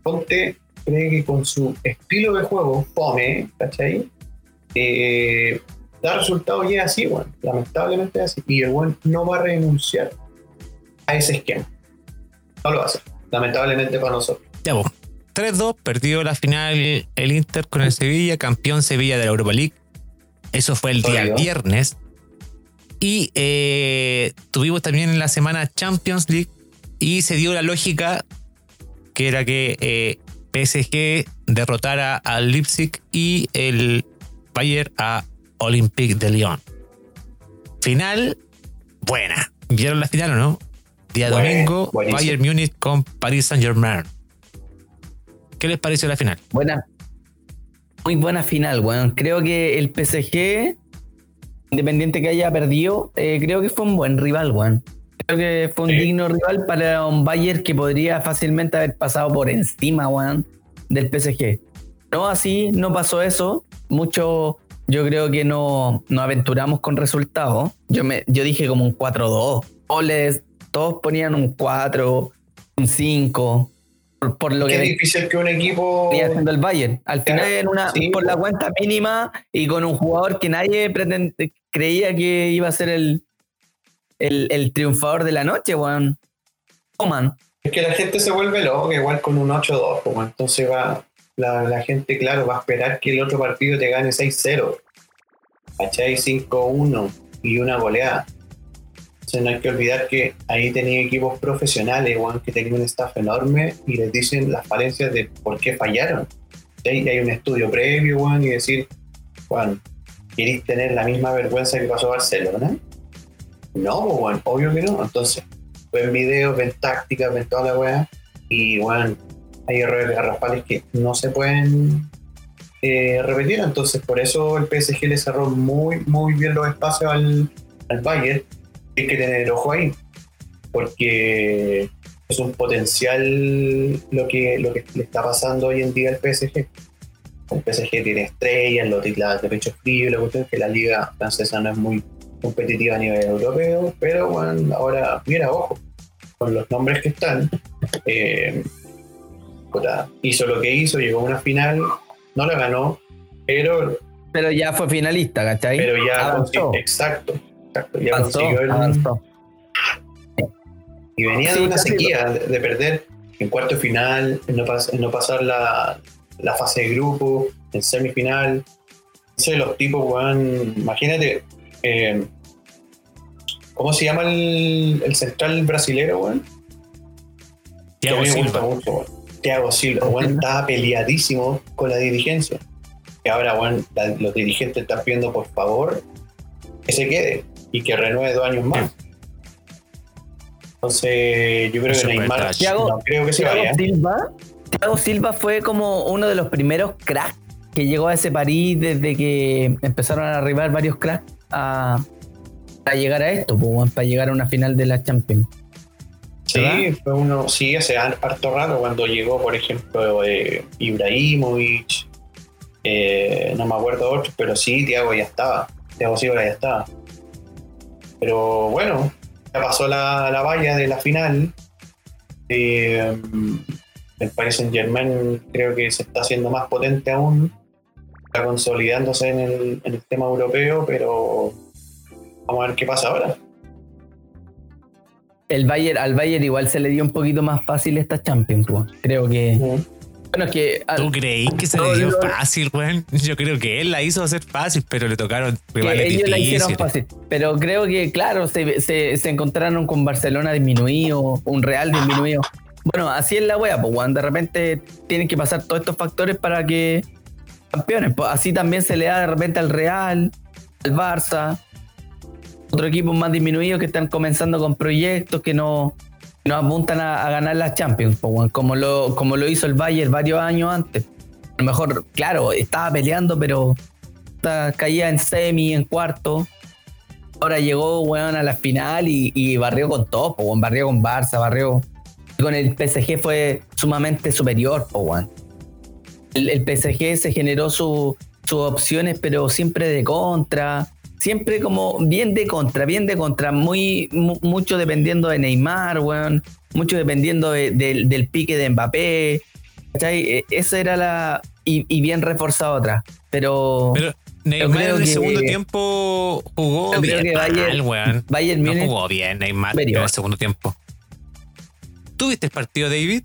Ponte cree que con su estilo de juego, fome, ¿cachai? Eh, da resultados y es así, bueno, lamentablemente es así. Y el buen no va a renunciar a ese esquema. No lo va a hacer, lamentablemente para nosotros. Ya vos. 3-2, perdió la final el Inter con el Sevilla, campeón Sevilla de la Europa League. Eso fue el día viernes. Y eh, tuvimos también en la semana Champions League y se dio la lógica que era que eh, PSG derrotara al Leipzig y el Bayern a Olympique de Lyon. Final buena. ¿Vieron la final o no? Día domingo, Bayern Munich con Paris Saint Germain. ¿Qué les pareció la final? Buena. Muy buena final, weón. Creo que el PSG, independiente que haya perdido, eh, creo que fue un buen rival, weón. Creo que fue un digno rival para un Bayern que podría fácilmente haber pasado por encima, weón, del PSG. No así, no pasó eso. Mucho, yo creo que no nos aventuramos con resultados. Yo, me, yo dije como un 4-2. Goles, todos ponían un 4, un 5. Por, lo Qué que difícil que un equipo haciendo el Bayern. Al final, en una, por la cuenta mínima y con un jugador que nadie creía que iba a ser el, el, triunfador de la noche, weón. Oman. Es que la gente se vuelve loca, igual con un 8-2, como entonces va, la, gente, claro, va a esperar que el otro partido te gane 6-0. ¿Cachai? 5-1 y una goleada. No hay que olvidar que ahí tenía equipos profesionales, weón, que tenían un staff enorme y les dicen las falencias de por qué fallaron. Y hay un estudio previo, y decir, Juan, ¿queréis tener la misma vergüenza que pasó Barcelona? No, bueno, obvio que no. Entonces, ven videos, ven tácticas, ven toda la weá. Y bueno, hay errores garrafales que no se pueden eh, repetir. Entonces, por eso el PSG le cerró muy, muy bien los espacios al, al Bayern. Hay que tener ojo ahí. Porque es un potencial lo que, lo que le está pasando hoy en día al PSG. El PSG tiene estrellas, lo titulados de pecho frío, la cuestión es que la liga francesa no es muy competitiva a nivel europeo, pero bueno, ahora, mira, ojo, con los nombres que están, eh, hizo lo que hizo, llegó a una final, no la ganó, pero... Pero ya fue finalista, ¿cachai? Pero ya exacto, exacto, ya consiguió el... Y venía de una sequía de, perder en cuarto final, en no, no pasar la, la, fase de grupo, en semifinal. Entonces los tipos, weón, imagínate, eh, ¿Cómo se llama el, central brasilero, weón? Thiago Silva. Mucho, Thiago Silva, weón, estaba peleadísimo con la dirigencia. Y ahora, weón, los dirigentes están pidiendo por favor que se quede y que renueve dos años más. Entonces, yo creo que Neymar Thiago, creo que se vaya. Silva, Thiago Silva fue como uno de los primeros cracks que llegó a ese París desde que empezaron a arribar varios cracks a, llegar a esto, para llegar a una final de la Champions. Sí, fue uno, sí, hace harto raro cuando llegó, por ejemplo, eh, Ibrahimovic, eh, no me acuerdo otro, pero sí, Tiago ya estaba, Tiago Silva ya estaba. Pero bueno, ya pasó la, la valla de la final. Eh, el Paris Saint Germain creo que se está haciendo más potente aún, está consolidándose en el, en el tema europeo, pero vamos a ver qué pasa ahora. El Bayern, al Bayern igual se le dio un poquito más fácil esta Champions, pues. creo que. Bueno, es que. al- ¿Tú creí que se le dio fácil, weón? Yo creo que él la hizo hacer fácil, pero le tocaron rivales ellos la hicieron difíciles. fácil. Pero creo que, claro, se, se, se encontraron con Barcelona disminuido, un Real disminuido. Bueno, así es la wea, pues, weón. De repente tienen que pasar todos estos factores para que campeones. Pues, así también se le da de repente al Real, al Barça, otro equipo más disminuidos que están comenzando con proyectos que no, no apuntan a, ganar las Champions, como, lo, como lo hizo el Bayern varios años antes. A lo mejor, claro, estaba peleando, pero caía en semi, en cuarto. Ahora llegó, weón, a la final y, y barrió con todo. Barrió con Barça, barrió. Con el PSG fue sumamente superior, weón. El, el PSG se generó su- sus opciones, pero siempre de contra. Siempre como bien de contra, bien de contra. Muy, mu- mucho dependiendo de Neymar, weón. Mucho dependiendo de- del- del pique de Mbappé. ¿Cachai? Eh, Esa era la. Y, y bien reforzada otra. Pero. Pero Neymar en el que- segundo tiempo jugó yo creo bien que mal, weón. Bayern No jugó bien Neymar en el segundo tiempo. ¿Tú viste el partido, David?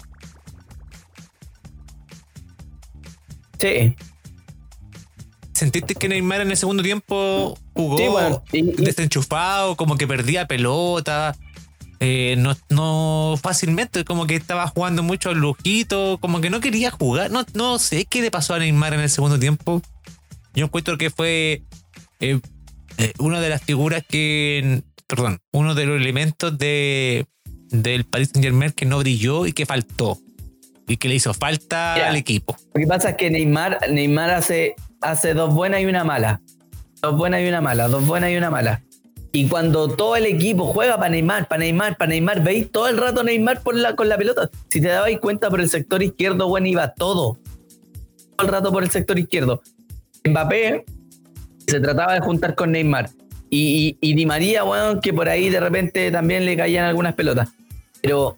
Sí. ¿Sentiste que Neymar en el segundo tiempo jugó Sí, bueno, y- y- desenchufado, como que perdía pelota? eh, no, no fácilmente, como que estaba jugando mucho al lujito, como que no quería jugar. No, no sé qué le pasó a Neymar en el segundo tiempo. Yo encuentro que fue eh, eh, una de las figuras que, perdón, uno de los elementos de, del Paris Saint Germain que no brilló y que faltó. Y que le hizo falta Mira. al equipo. Lo que pasa es que Neymar, Neymar hace, hace dos buenas y una mala. Dos buenas y una mala, dos buenas y una mala. Y cuando todo el equipo juega para Neymar, para Neymar, para Neymar, veis todo el rato Neymar por la, con la pelota. Si te dabais cuenta por el sector izquierdo, bueno, iba todo. Todo el rato por el sector izquierdo. Mbappé se trataba de juntar con Neymar. Y, y, Di María, bueno, que por ahí de repente también le caían algunas pelotas. Pero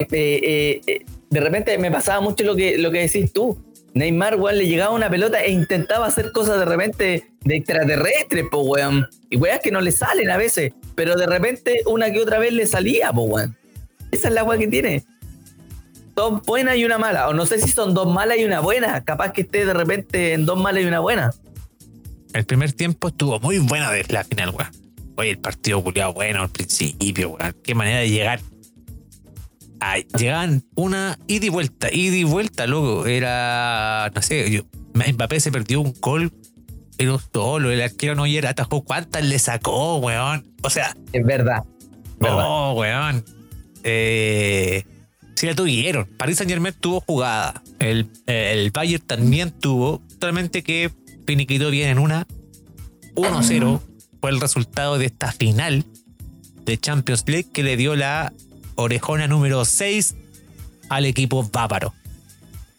eh, eh, eh, de repente me pasaba mucho lo que, lo que decís tú. Neymar, weón, le llegaba una pelota e intentaba hacer cosas de repente de extraterrestres, po, weón. Y weas que no le salen a veces, pero de repente una que otra vez le salía, po, weón. Esa es la wea que tiene. Dos buenas y una mala. O no sé si son dos malas y una buena. Capaz que esté de repente en dos malas y una buena. El primer tiempo estuvo muy bueno de la final, weón. Oye, el partido culiado bueno al principio, weón. Qué manera de llegar. Ay, llegaban una ida y vuelta, ida y vuelta, loco. Era, no sé, yo, Mbappé se perdió un gol, pero solo. El arquero Neuer atajó cuántas le sacó, weón. O sea, Es verdad. no, weón. Eh, sí la tuvieron. Paris Saint Germain tuvo jugada. El, el Bayern también tuvo. Solamente que finiquitó bien en una. 1-0 fue el resultado de esta final de Champions League que le dio la orejona número 6 al equipo bávaro.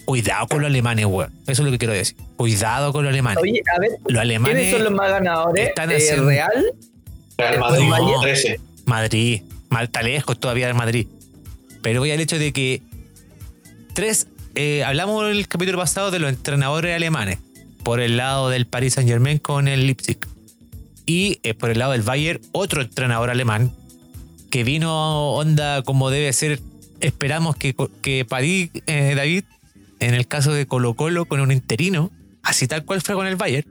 Cuidado con los alemanes, weón. Eso es lo que quiero decir. Cuidado con los alemanes. Oye, a ver, los alemanes. ¿quiénes son los más ganadores? están Eh, haciendo- ¿Real? Real Madrid, No. Bayern 13. Madrid, mal está lejos todavía del Madrid. Pero voy al hecho de que tres, eh, hablamos en el capítulo pasado de los entrenadores alemanes, por el lado del Paris Saint Germain con el Leipzig. Y eh, por el lado del Bayern, otro entrenador alemán que vino onda como debe ser. Esperamos que, que París, eh, David, en el caso de Colo Colo, con un interino, así tal cual fue con el Bayern,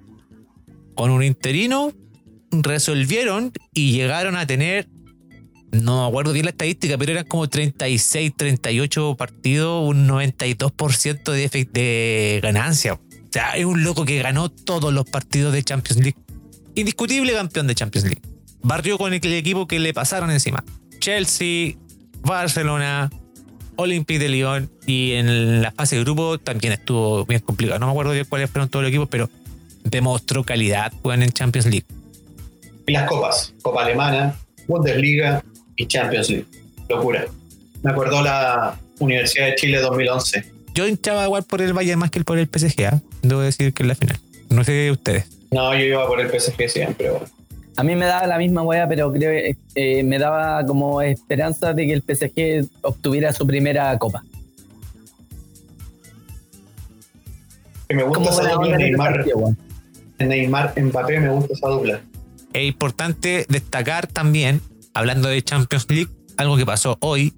con un interino resolvieron y llegaron a tener, no me acuerdo bien la estadística, pero eran como 36, 38 partidos, un 92% de, de ganancia. O sea, es un loco que ganó todos los partidos de Champions League. Indiscutible campeón de Champions League. Barrió con el, el equipo que le pasaron encima. Chelsea, Barcelona, Olympique de Lyon y en la fase de grupo también estuvo bien complicado. No me acuerdo bien cuáles fueron todos los equipos, pero demostró calidad en Champions League. Y las copas, Copa Alemana, Bundesliga y Champions League. Locura. Me acordó la Universidad de Chile 2011. Yo hinchaba igual por el Bayern más que por el PSG, ¿ah? debo decir que en la final. No sé ustedes. No, yo iba por el PSG siempre. bueno. A mí me daba la misma weá, pero creo que eh, me daba como esperanza de que el PSG obtuviera su primera copa. Que me gusta esa dupla Neymar. Neymar Mbappé, me gusta esa dupla. Es importante destacar también, hablando de Champions League, algo que pasó hoy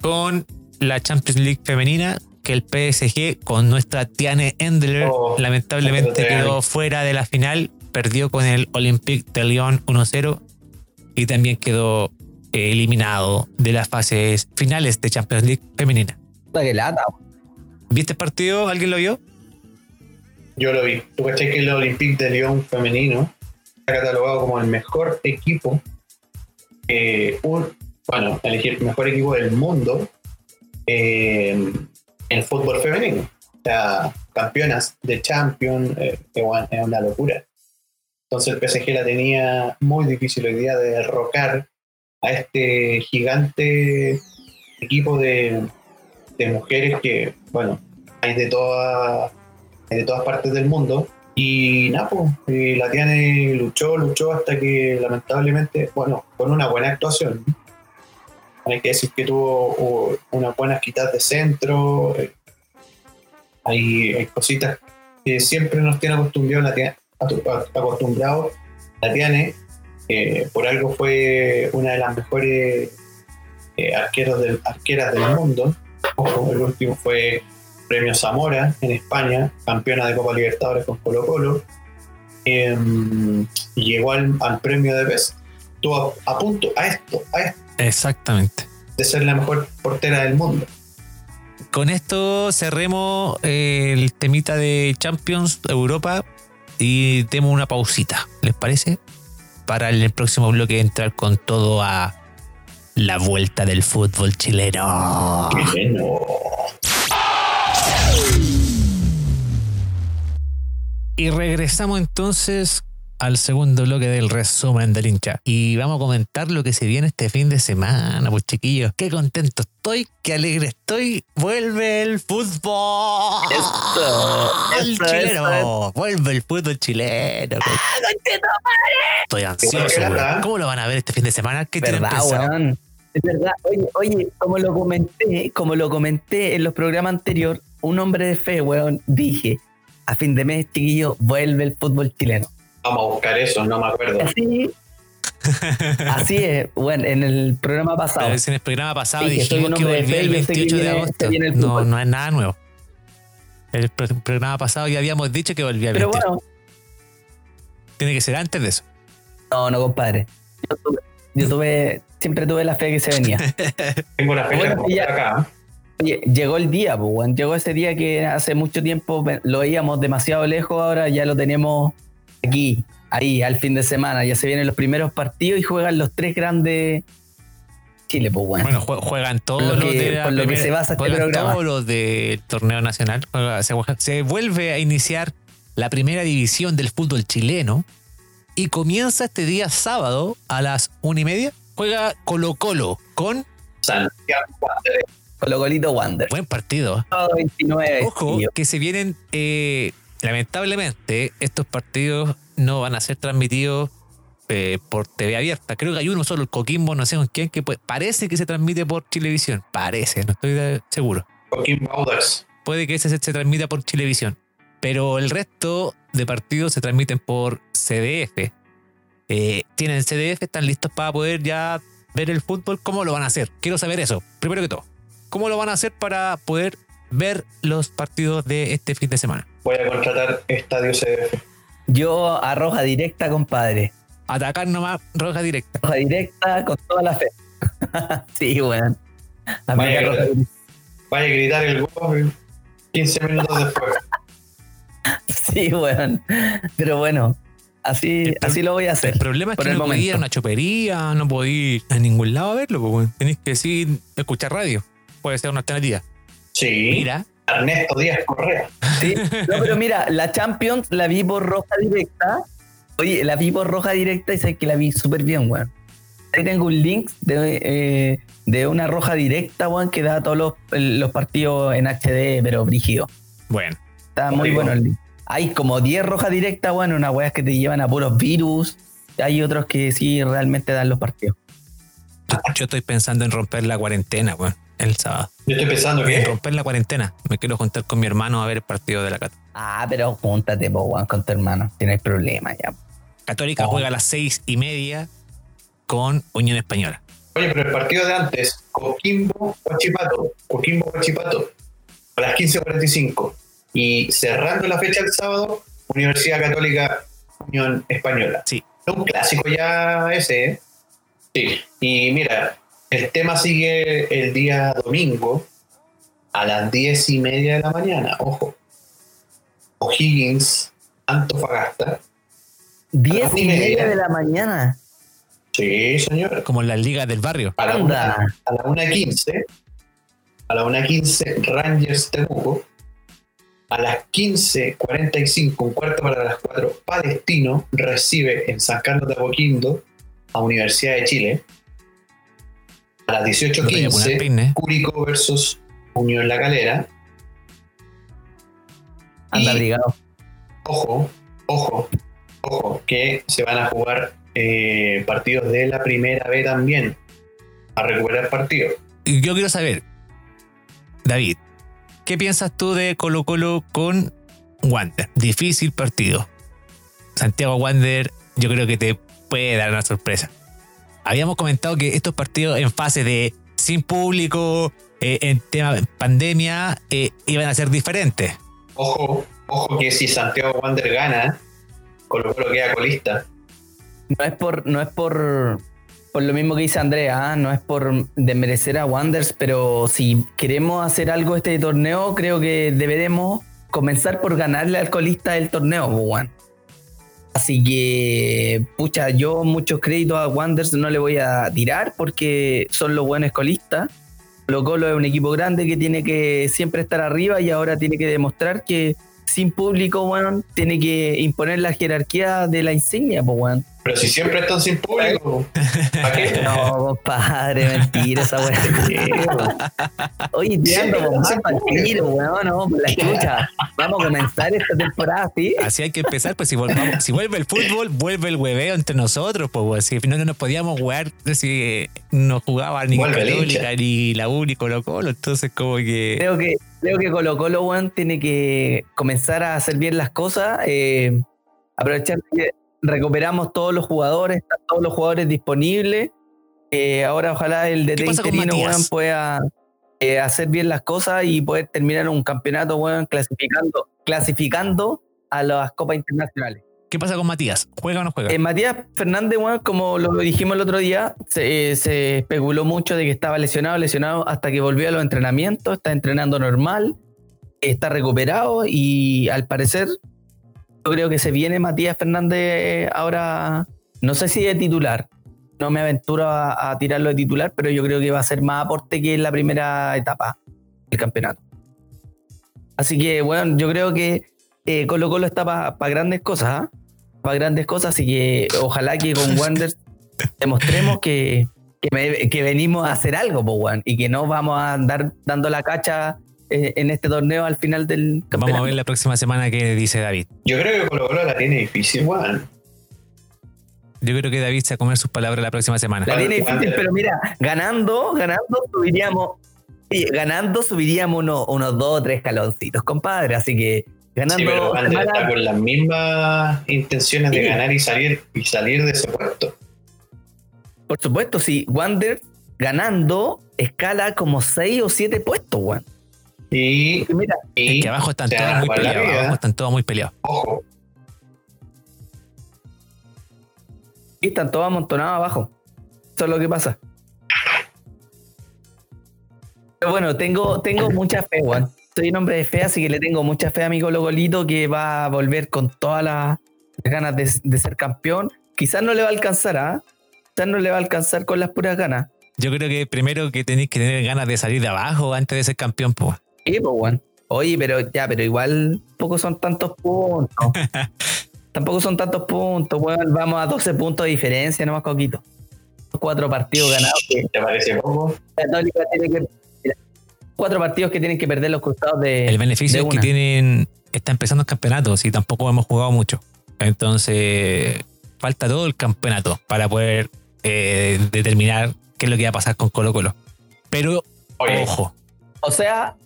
con la Champions League femenina, que el PSG con nuestra Tiane Endler Oh, lamentablemente quedó fuera de la final, perdió con el Olympique de Lyon 1-0 y también quedó eh, eliminado de las fases finales de Champions League femenina. ¿Viste el partido? ¿Alguien lo vio? Yo lo vi. Tú caché que el Olympique de Lyon femenino está catalogado como el mejor equipo, eh, un- bueno, elegir el mejor equipo del mundo eh, en fútbol femenino. O sea, campeonas de Champions, eh, es una locura. Entonces el PSG la tenía muy difícil hoy día de derrocar a este gigante equipo de, de mujeres que, bueno, hay de todas de todas partes del mundo. Y nada, pues, la Tiane luchó, luchó hasta que lamentablemente, bueno, con una buena actuación. Hay que decir que tuvo unas buenas quitas de centro. Hay, hay cositas que siempre nos tiene acostumbrado la Acostumbrado la Tiane. eh, por algo fue una de las mejores eh, arqueros del- arqueras del mundo. Ojo, el último fue Premio Zamora en España, campeona de Copa Libertadores con Colo Colo. Eh, y llegó al, al premio de Best. Estuvo a, a punto, a esto, a esto, Exactamente. de ser la mejor portera del mundo. Con esto cerremos eh, el temita de Champions Europa y demos una pausita, ¿les parece? Para el próximo bloque entrar con todo a la vuelta del fútbol chileno. Bueno. Y regresamos entonces al segundo bloque del resumen del hincha. Y vamos a comentar lo que se viene este fin de semana, pues chiquillos. Qué contento estoy, qué alegre estoy. Vuelve el fútbol. Eso, el chileno. Vuelve el fútbol chileno. Estoy ansioso. ¿Cómo lo van a ver este fin de semana? ¿Qué tienen ¿Verdad, pensado? weón? Es verdad. Oye, oye, como lo comenté, como lo comenté en los programas anteriores, un hombre de fe, weón, dije, a fin de mes, chiquillo, vuelve el fútbol chileno. Vamos a buscar eso, no me acuerdo. Así, así es, bueno, en el programa pasado. Pero en el programa pasado Sí, que dijimos que de volvía fe, el yo sé que 28 de agosto. viene No, no es nada nuevo. El pro- programa pasado ya habíamos dicho que volvía el Pero 28. bueno, Tiene que ser antes de eso. no, no, compadre. Yo tuve, yo tuve- siempre tuve la fe que se venía. Tengo la fecha Bueno, ya- acá. Oye, llegó el día, pues, weón. llegó ese día que hace mucho tiempo lo veíamos demasiado lejos, ahora ya lo tenemos aquí, ahí, al fin de semana. Ya se vienen los primeros partidos y juegan los tres grandes Chile, pues. Bueno, jue- juegan todos Lo los que- de la por lo que primera- se basa este programa. todos los del torneo nacional. Se, se vuelve a iniciar la primera división del fútbol chileno y comienza este día sábado a las una y media. Juega Colo Colo con Santiago Wanderers. Colo Colito Wander. buen partido. Sábado 29. Ojo, chiquillo. que se vienen, eh, lamentablemente, estos partidos no van a ser transmitidos eh, por TV abierta. Creo que hay uno solo, el Coquimbo, no sé con quién, que puede- parece que se transmite por Chilevisión. Parece, no estoy seguro. Bauders. Puede que ese se, se transmita por Chilevisión. Pero el resto de partidos se transmiten por CDF. Eh, tienen CDF, están listos para poder ya ver el fútbol. ¿Cómo lo van a hacer? Quiero saber eso, primero que todo. ¿Cómo lo van a hacer para poder ver los partidos de este fin de semana? Voy a contratar Estadio CDF. Yo a roja directa, compadre. Atacar nomás roja directa. Roja directa con toda la fe. sí, weón. Vaya, roja directa. Vaya a gritar el gol 15 minutos después. Sí, weón. Pero bueno, así, así lo voy a hacer. El problema es que no podía ir a una chopería, no podía ir a ningún lado a verlo. Pues, weón. Tenéis que sí escuchar radio. Puede ser una alternativa. Sí. Mira, Ernesto Díaz Correa. Sí. No, pero mira, la Champions la vi por roja directa. Oye, la vi por roja directa y sé que la vi súper bien, weón. Ahí tengo un link de, eh, de una roja directa, weón, que da todos los, los partidos en HD, pero brígido. bueno. Está muy bueno el link. Hay como 10 rojas directas, weón, unas weas que te llevan a puros virus. hay otros que sí realmente dan los partidos. Yo, yo estoy pensando en romper la cuarentena, weón, el sábado. Yo estoy pensando En que romper la cuarentena. Me quiero juntar con mi hermano a ver el partido de la Cata. Ah, pero júntate, weón, con tu hermano. Hay problema ya. Católica Oh. juega a las seis y media con Unión Española. Oye, pero el partido de antes, Coquimbo Huachipato, Coquimbo Huachipato, a las 15.45. Y cerrando la fecha el sábado, Universidad Católica Unión Española. Sí. Es un clásico ya ese, ¿eh? Sí. Y mira, el tema sigue el día domingo a las 10 y media de la mañana. Ojo. O'Higgins, Antofagasta. Diez y y media. media de la mañana. Sí, señor. Como las ligas del barrio. A la Anda. una- a la 1.15, a la 1.15 Rangers Temuco, a las 15.45, un cuarto para las 4, Palestino recibe en San Carlos de Apoquindo a Universidad de Chile. A las No te voy a poner 18.15, peine. Curicó versus Unión La Calera. Anda abrigado. Ojo, ojo, ojo, que se van a jugar eh, partidos de la primera B también, a recuperar partidos. Yo quiero saber, David, ¿qué piensas tú de Colo Colo con Wander? Difícil partido. Santiago Wander, yo creo que te puede dar una sorpresa. Habíamos comentado que estos partidos en fase de sin público, eh, en tema de pandemia, eh, iban a ser diferentes. Ojo, ojo que si Santiago Wander gana, Colo Colo queda colista. No es por, no es por, por lo mismo que dice Andrea, ¿ah? no es por desmerecer a Wanders, pero si queremos hacer algo este torneo, creo que deberemos comenzar por ganarle al colista del torneo, po, weón. Así que, pucha, yo muchos créditos a Wanders no le voy a tirar porque son los buenos colistas. Colo Colo es un equipo grande que tiene que siempre estar arriba y ahora tiene que demostrar que sin público, weón, tiene que imponer la jerarquía de la insignia, pues, weón. Pero si siempre están sin público, ¿para qué? No, compadre, mentira esa weá. Oye, tirando bombas al tiro, weón, no, por la escucha. Vamos a comenzar esta temporada, ¿sí? Así hay que empezar, pues si, volvamos- si vuelve el fútbol, vuelve el hueveo entre nosotros, pues weón. si no, no nos podíamos jugar, si no jugaba ni Católica, ni la U, ni Colo Colo, entonces como que... Creo que, creo que Colo Colo, weón, tiene que comenzar a hacer bien las cosas, eh, aprovechar que recuperamos todos los jugadores, están todos los jugadores disponibles. Eh, ahora ojalá el DT interino, weón, pueda eh, hacer bien las cosas y poder terminar un campeonato, weón, clasificando, clasificando a las copas internacionales. ¿Qué pasa con Matías? ¿Juega o no juega? Eh, Matías Fernández, weón, como lo dijimos el otro día, se, eh, se especuló mucho de que estaba lesionado, lesionado hasta que volvió a los entrenamientos, está entrenando normal, está recuperado y al parecer yo creo que se viene Matías Fernández ahora, no sé si de titular, no me aventuro a, a tirarlo de titular, pero yo creo que va a ser más aporte que en la primera etapa del campeonato. Así que, bueno, yo creo que eh, Colo Colo está para grandes cosas, ¿ah? para grandes cosas, así que ojalá que con Wander demostremos que, que, me- que venimos a hacer algo, po, y que no vamos a andar dando la cacha eh, en este torneo al final del campeonato. Vamos a ver la próxima semana qué dice David. Yo creo que Colo Colo la tiene difícil, weón. Yo creo que David se va a comer sus palabras la próxima semana. La tiene difícil, pero mira, ganando, ganando subiríamos, sí, ganando subiríamos uno- unos dos o tres caloncitos, compadre, así que ganando Sí, pero Wander semana- está con las mismas intenciones de Sí. ganar y salir, y salir de ese puesto. por supuesto, si Wander ganando escala como seis o siete puestos, weón. Y, Mira, y Es que abajo están todos muy peleados. Abajo están todos muy peleados. Ojo, aquí están todos amontonados abajo. Eso es lo que pasa. Pero bueno, tengo, tengo mucha fe, weón. Soy un hombre de fe, así que le tengo mucha fe a mi Colo Colito que va a volver con todas las ganas de, de ser campeón. Quizás no le va a alcanzar, ¿ah? Quizás no le va a alcanzar con las puras ganas. Yo creo que primero que tenéis que tener ganas de salir de abajo antes de ser campeón, pues. Sí, pues, weón. Oye, pero ya, pero igual tampoco son tantos puntos. tampoco son tantos puntos, weón. Vamos a 12 puntos de diferencia, nomás coquito. Cuatro partidos ganados. que ¿te parece poco? Católica tiene que. mira, cuatro partidos que tienen que perder los cruzados de. El beneficio de es que una. tienen. Está empezando el campeonato, y tampoco hemos jugado mucho. Entonces, falta todo el campeonato para poder eh, determinar qué es lo que va a pasar con Colo Colo. Pero, Oye, ojo, O sea,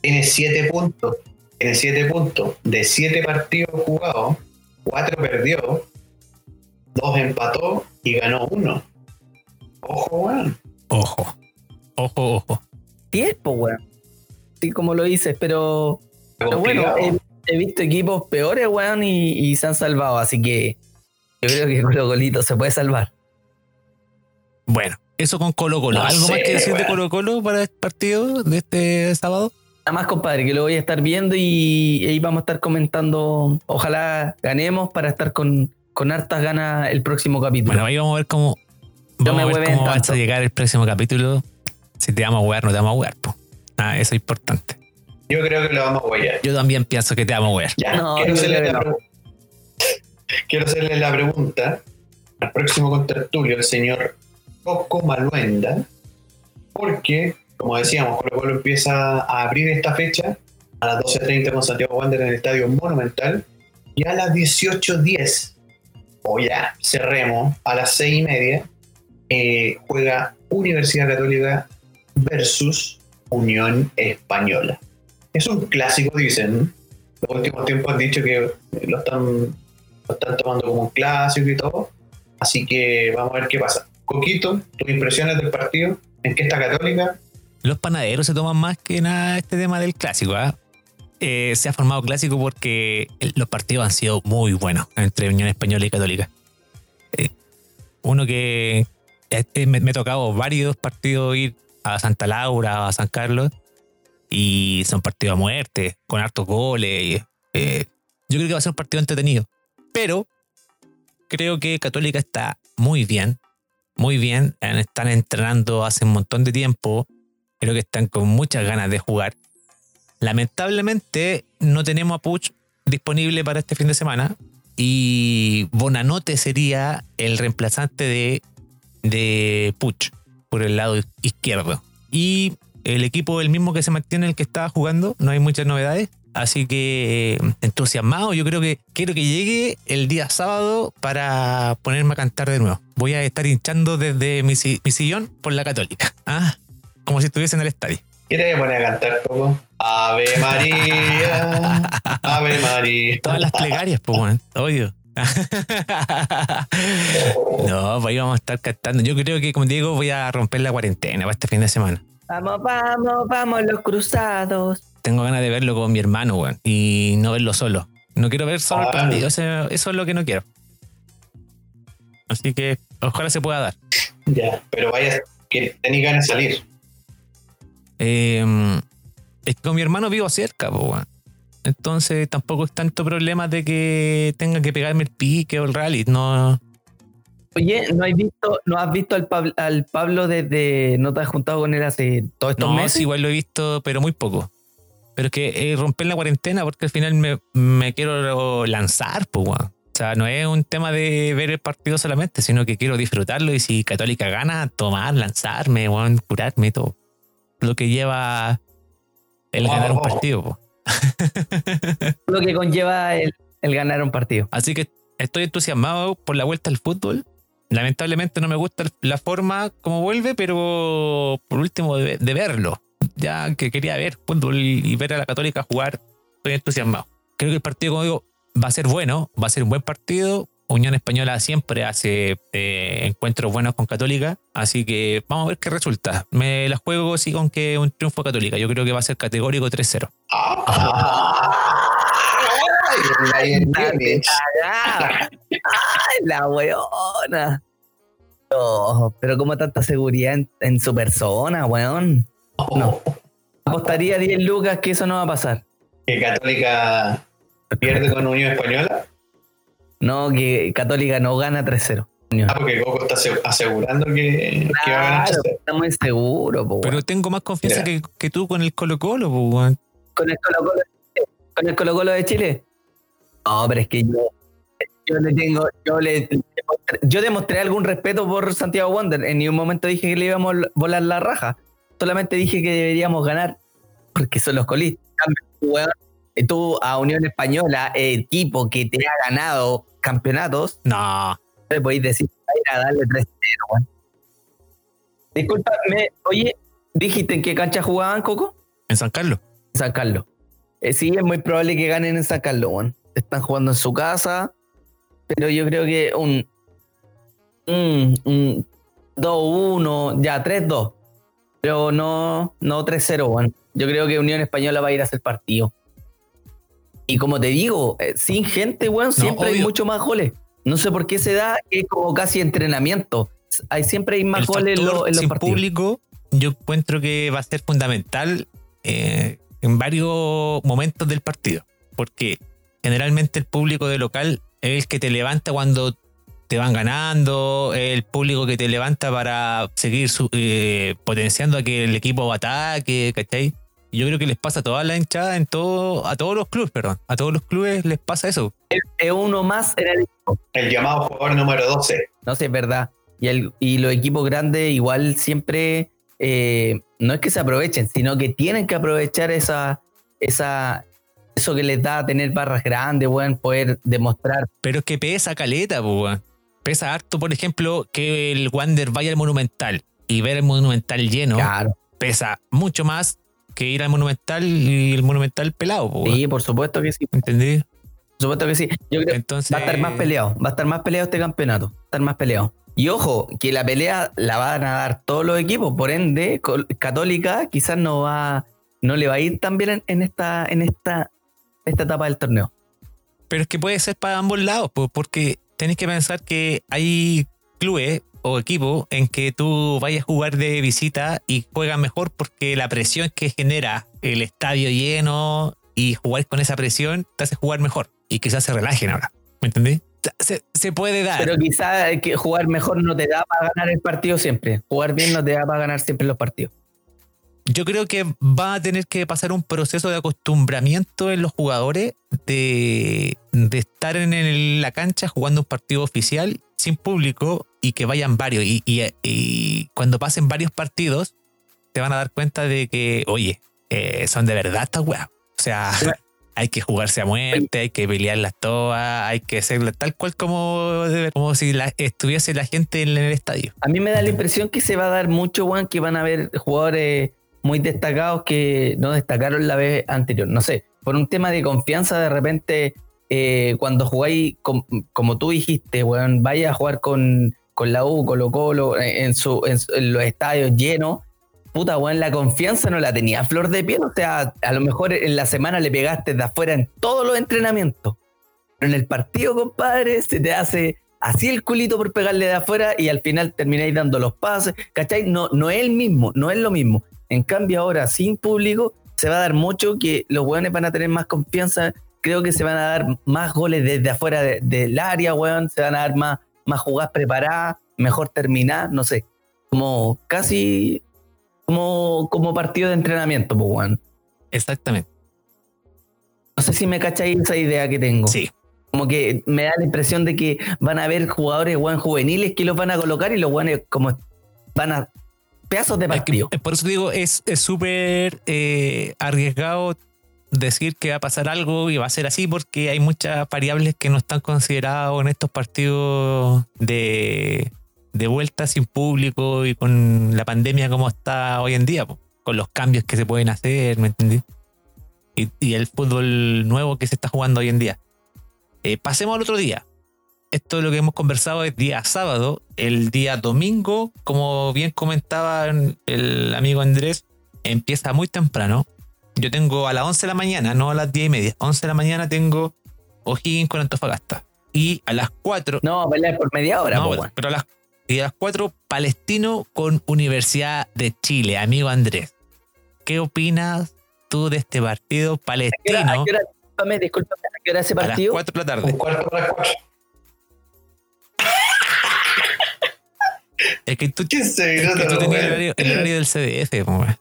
tiene siete puntos. Tiene siete puntos. De siete partidos jugados, cuatro perdió, dos empató y ganó uno. Ojo, weón. ojo, ojo, ojo. tiempo, weón. Sí, como lo dices, pero, pero bueno, he, he visto equipos peores, weón, y, y se han salvado, así que yo creo que Colo Colito se puede salvar. Bueno, eso con Colo Colo. No ¿Algo más que decir de. Colo Colo para el partido de este sábado? Nada más, compadre, que lo voy a estar viendo y ahí vamos a estar comentando. Ojalá ganemos para estar con, con hartas ganas el próximo capítulo. Bueno, ahí vamos a ver cómo, vamos a ver cómo va a llegar el próximo capítulo. Si te vamos a jugar, no te vamos a jugar. po. Ah, eso es importante. Yo creo que lo vamos a guayar. Yo también pienso que te vamos a jugar. Ya, No, hacerle la quiero hacerle la pregunta al próximo contertulio, el señor Coco Maluenda, porque, como decíamos, Colo Colo empieza a abrir esta fecha a las 12.30 con Santiago Wander en el Estadio Monumental y a las 18.10, o ya, cerremos, a las 6 y media, eh, juega Universidad Católica versus Unión Española. Es un clásico, dicen. Los últimos tiempos han dicho que lo están, lo están tomando como un clásico y todo. Así que vamos a ver qué pasa. Coquito, tus impresiones del partido, en qué está Católica. Los panaderos se toman más que nada este tema del clásico. ¿ah? Eh, se ha formado clásico porque los partidos han sido muy buenos entre Unión Española y Católica. Eh, uno que este, me, me tocado varios partidos ir a Santa Laura, a San Carlos, y son partidos a muerte, con hartos goles. eh, yo creo que va a ser un partido entretenido. Pero creo que Católica está muy bien, muy bien. eh, Están entrenando hace un montón de tiempo. Creo que están con muchas ganas de jugar. Lamentablemente no tenemos a Puch disponible para este fin de semana. Y Bonanote sería el reemplazante de, de Puch por el lado izquierdo. Y el equipo el mismo que se mantiene el que estaba jugando. No hay muchas novedades. Así que eh, entusiasmado, yo creo que quiero que llegue el día sábado para ponerme a cantar de nuevo. Voy a estar hinchando desde mi, mi sillón por la católica. Ah, como si estuviese en el estadio. ¿Quieres poner a cantar poco? Ave María, Ave María. Todas las plegarias, pues, weón. Obvio. no, pues ahí vamos a estar cantando. Yo creo que, como digo, voy a romper la cuarentena para este fin de semana. Vamos, vamos, vamos, los cruzados. Tengo ganas de verlo con mi hermano, weón. Y no verlo solo. No quiero ver solo el Ah. partido. Eso, eso es lo que no quiero. Así que ojalá se pueda dar. Ya, pero vaya, que tenéis ganas de salir. Eh, es que con mi hermano vivo cerca, po, weón. Entonces tampoco es tanto problema de que tenga que pegarme el pique o el rally. No, Oye, ¿no has visto, no has visto al, Pablo, al Pablo desde. ¿No te has juntado con él hace todos estos no meses? sí, igual lo he visto, pero muy poco. Pero es que eh, romper la cuarentena porque al final me, me quiero lanzar, pues, weón. O sea, no es un tema de ver el partido solamente, sino que quiero disfrutarlo y si Católica gana, tomar, lanzarme, weón, curarme y todo. Lo que lleva el ganar un partido, po. Lo que conlleva el, el ganar un partido. Así que estoy entusiasmado por la vuelta al fútbol. Lamentablemente no me gusta la forma como vuelve, pero por último de, de verlo. Ya que quería ver fútbol y ver a la Católica jugar, estoy entusiasmado. Creo que el partido, como digo, va a ser bueno, va a ser un buen partido. Unión Española siempre hace eh, encuentros buenos con Católica, así que vamos a ver qué resulta. Me la juego sí con que un triunfo Católica. Yo creo que va a ser categórico 3-0. Ay, el Múnich. ¡Ay, la weona! Pero como tanta seguridad en, en su persona, weón. No. Apostaría 10 lucas que eso no va a pasar. Que Católica pierde con Unión Española. No, que Católica no gana 3-0. Ah, porque Coco está ase- asegurando que, que va a ganar Claro, 3-0. estamos inseguros, po, Pero tengo más confianza que, que tú con el Colo Colo, po, con el Colo Colo con el Colo Colo de Chile. No, pero es que yo, yo le tengo, yo le yo demostré algún respeto por Santiago Wander. En ningún momento dije que le íbamos a volar la raja. Solamente dije que deberíamos ganar porque son los colistas. En Tú a Unión Española, equipo que te ha ganado campeonatos, No. le podéis decir a a darle 3-0, weón. Discúlpame, oye, ¿dijiste en qué cancha jugaban, Coco? En San Carlos. San Carlos. Eh, sí, es muy probable que ganen en San Carlos, weón. Están jugando en su casa, pero yo creo que un, un, un 2-1, ya 3-2. Pero no, no 3-0, weón. Yo creo que Unión Española va a ir a hacer partido. Y como te digo, eh, sin gente, weón, siempre hay mucho más goles. No sé por qué se da, es como casi entrenamiento. Hay, siempre hay más el goles en, lo- en los sin partidos. público, yo encuentro que va a ser fundamental eh, en varios momentos del partido. Porque generalmente el público de local es el que te levanta cuando te van ganando, es el público que te levanta para seguir su- eh, potenciando a que el equipo ataque, ¿cachai? Y Yo creo que les pasa a toda la hinchada, en todo, a todos los clubes, perdón. A todos los clubes les pasa eso. Es uno más en el El llamado jugador número 12. No sé, es verdad. Y, el- y los equipos grandes igual siempre eh, no es que se aprovechen, sino que tienen que aprovechar esa, esa, eso que les da tener barras grandes, weón, poder demostrar. Pero es que pesa caleta, weón. Pesa harto, por ejemplo, que el Wander vaya al Monumental y ver el Monumental lleno. Claro. Pesa mucho más que ir al Monumental y el Monumental pelado, weón. Sí, por supuesto que sí. ¿Entendí? Por supuesto que sí. Yo creo Entonces. va a estar más peleado. Va a estar más peleado este campeonato. Va a estar más peleado. Y ojo, que la pelea la van a dar todos los equipos. Por ende, Católica quizás no va, no le va a ir tan bien en, en esta, en esta, esta etapa del torneo. Pero es que puede ser para ambos lados, pues, porque tenéis que pensar que hay clubes o equipos en que tú vayas a jugar de visita y juegas mejor porque la presión que genera el estadio lleno y jugar con esa presión te hace jugar mejor y quizás se relajen ahora. ¿Me entendí? Se, puede dar. Pero quizás jugar mejor no te da para ganar el partido siempre. Jugar bien no te da para ganar siempre los partidos. Yo creo que va a tener que pasar un proceso de acostumbramiento en los jugadores de, de estar en el- la cancha jugando un partido oficial sin público y que vayan varios. Y, y- y cuando pasen varios partidos, te van a dar cuenta de que, oye, eh, son de verdad estas weas. O sea, hay que jugarse a muerte, hay que pelearlas todas, hay que hacerlas tal cual como, como si la- estuviese la gente en el estadio. A mí me da la impresión que se va a dar mucho, Juan, que van a haber jugadores muy destacados que no destacaron la vez anterior. No sé, por un tema de confianza, de repente, eh, cuando jugáis, com- como tú dijiste, weón, vaya a jugar con, con la U, Colo Colo, en, en su, en, los estadios llenos. Puta, weón, la confianza no la tenía flor de piel. O sea, a lo mejor en la semana le pegaste de afuera en todos los entrenamientos. Pero en el partido, compadre, se te hace así el culito por pegarle de afuera y al final termináis dando los pases. ¿Cachai? No, no es el mismo, no es lo mismo. En cambio, ahora sin público se va a dar mucho que los weones van a tener más confianza. Creo que se van a dar más goles desde afuera de- del área, weón. Se van a dar más, más jugadas preparadas, mejor terminar, no sé. Como casi como, como partido de entrenamiento, pues, weón. Exactamente. No sé si me cacháis esa idea que tengo. Sí. Como que me da la impresión de que van a haber jugadores weón, juveniles que los van a colocar y los weones como van a pedazos de Es que, partido. eh, por eso digo, es es súper eh, arriesgado decir que va a pasar algo y va a ser así porque hay muchas variables que no están consideradas en estos partidos de, de vuelta sin público y con la pandemia como está hoy en día, con los cambios que se pueden hacer, ¿me entendí? Y, el fútbol nuevo que se está jugando hoy en día. Eh, pasemos al otro día esto es lo que hemos conversado es día sábado. El día domingo, como bien comentaba el amigo Andrés, empieza muy temprano. Yo tengo a las 11 de la mañana, no a las 10 y media. 11 de la mañana tengo O'Higgins con Antofagasta. Y a las 4. No, pelear por media hora. No, po, pero a las, y a las 4, Palestino con Universidad de Chile, amigo Andrés. ¿Qué opinas tú de este partido palestino? ¿A qué a qué hora, discúlpame, discúlpame, ese partido? A las 4 de la tarde. Un cuarto para 4. Es que tú, 15 es que minutos. tú tenías el horario, el horario del CDF, po, weón.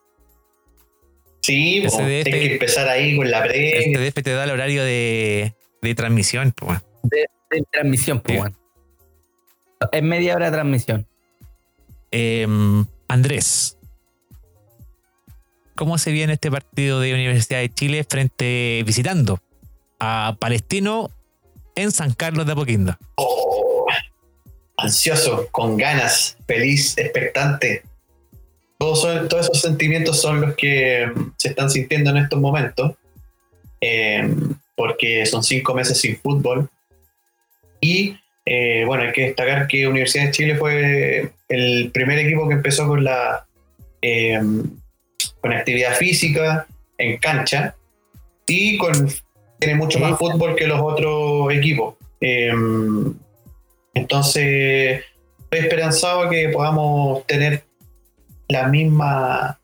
Sí, el po, CDF. hay que empezar ahí con la El previa. CDF te da el horario de, de transmisión, po, weón. de, de transmisión, po, Sí. weón. Es media hora de transmisión. Em, Andrés, ¿cómo se viene este partido de Universidad de Chile frente visitando a Palestino en San Carlos de Apoquindo. Oh, ansioso, con ganas, feliz, expectante. Todos, son- todos esos sentimientos son los que mm, se están sintiendo en estos momentos, eh, porque son cinco meses sin fútbol. Y eh, bueno, hay que destacar que Universidad de Chile fue el primer equipo que empezó con la eh, con actividad física en cancha y con tiene mucho más fútbol que los otros equipos. Entonces, estoy esperanzado que podamos tener la misma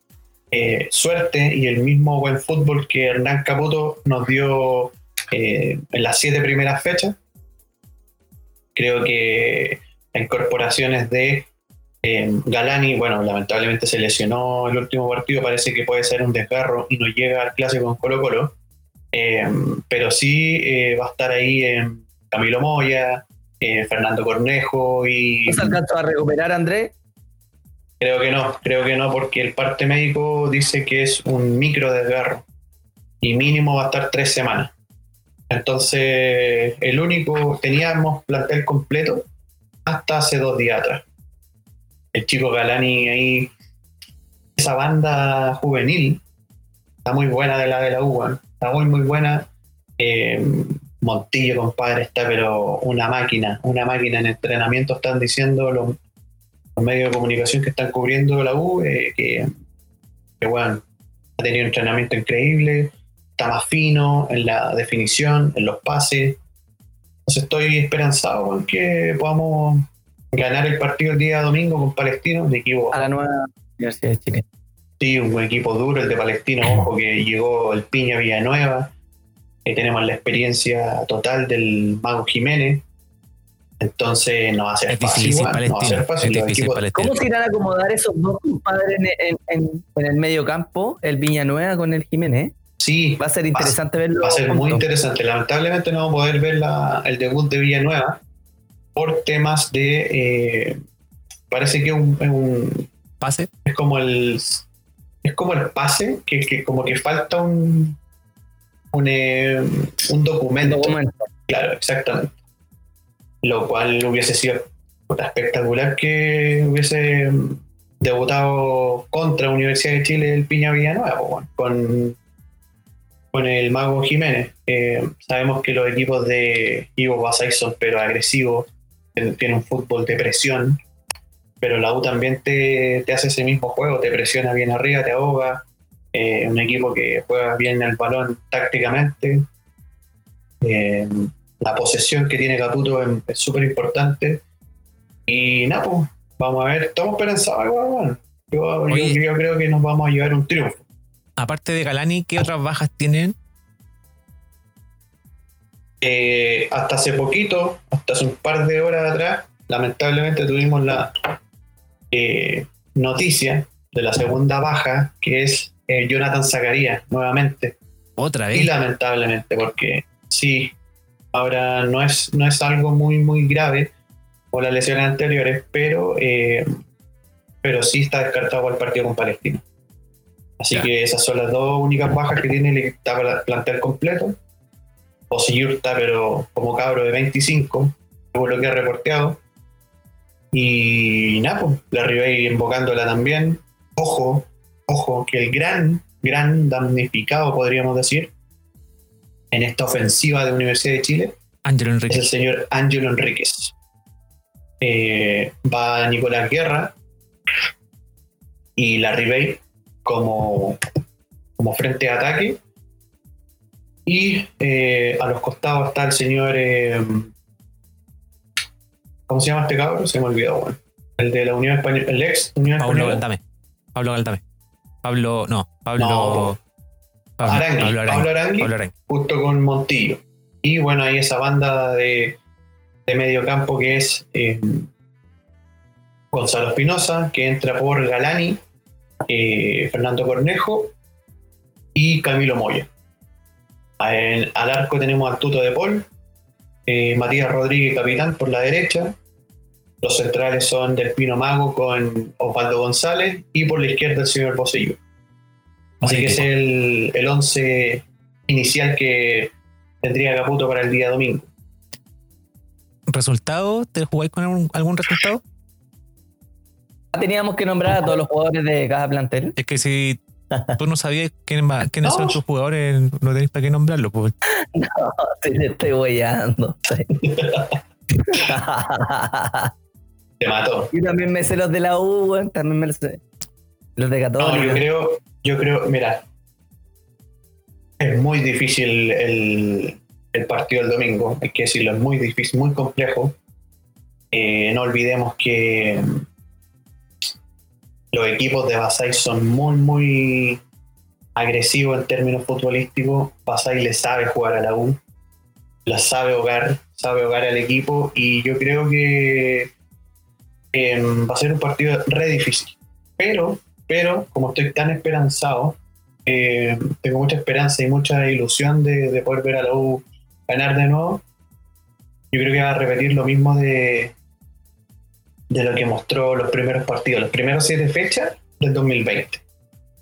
eh, suerte y el mismo buen fútbol que Hernán Caputo nos dio eh, en las siete primeras fechas. Creo que las incorporaciones de eh, Galani, bueno, lamentablemente se lesionó el último partido, parece que puede ser un desgarro y no llega al clásico con Colo Colo. Pero sí va a estar ahí en Camilo Moya, eh, Fernando Cornejo y ¿No se alcanzó a recuperar, Andrés? creo que no, creo que no porque el parte médico dice que es un micro desgarro y mínimo va a estar tres semanas. Entonces, el único, teníamos plantel completo hasta hace dos días atrás. El chico Galani ahí, esa banda juvenil, está muy buena de la de la UBA, está muy, muy buena. Eh, Montillo, compadre, está pero una máquina, una máquina en entrenamiento, están diciendo los, los medios de comunicación que están cubriendo la U, eh, que, que bueno, ha tenido un entrenamiento increíble, está más fino en la definición, en los pases. Entonces estoy esperanzado en que podamos ganar el partido el día domingo con Palestino, un equipo A la nueva Universidad de Chile. Sí, un buen equipo duro, el de Palestino, ojo, que llegó el Piña Villanueva. Que tenemos la experiencia total del Mago Jiménez. Entonces no va a ser Es fácil. difícil, igual, no va a Palestino. ser fácil. Es Los difícil, equipos- Palestino. ¿Cómo se irán a acomodar esos dos compadres en, en- en- en el medio campo? El Villanueva con el Jiménez. Sí, Va a ser interesante verlo. va a ser muy interesante. Lamentablemente no vamos a poder ver la- el debut de Villanueva por temas de. eh, parece que es un- un, Pase. es como el es como el pase que, que como que falta un un, eh, un documento Documento. claro exactamente lo cual hubiese sido espectacular que hubiese debutado contra Universidad de Chile el Piña Villanueva bueno, con con el Mago Jiménez Eh, sabemos que los equipos de Ivo Basay son pero agresivos tienen tienen un fútbol de presión pero la U también te, te hace ese mismo juego, te presiona bien arriba, te ahoga. Eh, un equipo que juega bien el balón tácticamente. Eh, la posesión que tiene Caputo es súper importante. Y nada, pues, vamos a ver, estamos igual, bueno. Yo, yo creo que nos vamos a llevar un triunfo. Aparte de Galani, ¿qué otras bajas tienen? Eh, hasta hace poquito, hasta hace un par de horas atrás, lamentablemente tuvimos la eh, noticia de la segunda baja, que es eh, Jonathan Zacarías, nuevamente. Otra Y vez. lamentablemente, porque sí, ahora no es, no es algo muy, muy grave por las lesiones anteriores, pero, eh, pero sí está descartado para el partido con Palestina. Así que esas son las dos únicas bajas que tiene el plantel completo. Osiyur está, pero como cabro de 25, por lo que ha reporteado. Y nada, pues, la Ribey invocándola también. Ojo, ojo, que el gran, gran damnificado, podríamos decir, en esta ofensiva de Universidad de Chile Ángelo es el señor Ángelo Enríquez. Eh, va Nicolás Guerra y la Ribey como, como frente de ataque. Y eh, a los costados está el señor. eh, ¿Cómo se llama este cabrón? Se me olvidó, bueno. El de la Unión Española, el ex Unión Pablo Española. Galdame. Pablo Galdame. Pablo, no, Pablo. No. Pablo, Arangui, Pablo Arangui. Pablo Arangui. Pablo Arangui. junto con Montillo. Y bueno, hay esa banda de, de medio campo que es eh, Gonzalo Espinosa, que entra por Galani, eh, Fernando Cornejo y Camilo Moya. En- al arco tenemos a Tuto de Paul, eh, Matías Rodríguez, capitán, por la derecha. Los centrales son Del Pino Mago con Osvaldo González y por la izquierda el señor Bosello. Así que es el, el once inicial que tendría Caputo para el día domingo. ¿Resultado? ¿Te jugáis con algún, algún resultado? Teníamos que nombrar a todos los jugadores de cada plantel. Es que si tú no sabías quién va- quiénes son tus jugadores, no tenés para qué nombrarlo. Pues. No, te te estoy huellando. Te mató. Yo también me sé los de la U, también me los sé. Los de No, Católica. yo creo, yo creo, mira, es muy difícil el, el partido del domingo, hay que decirlo, es muy difícil, muy complejo. Eh, no olvidemos que los equipos de Basay son muy, muy agresivos en términos futbolísticos. Basay le sabe jugar a la U, la sabe hogar, sabe hogar al equipo y yo creo que eh, va a ser un partido re difícil. Pero pero como estoy tan esperanzado, eh, tengo mucha esperanza y mucha ilusión de, de poder ver a la U ganar de nuevo. Yo creo que va a repetir lo mismo de, de lo que mostró los primeros partidos, los primeros siete fechas del 2020.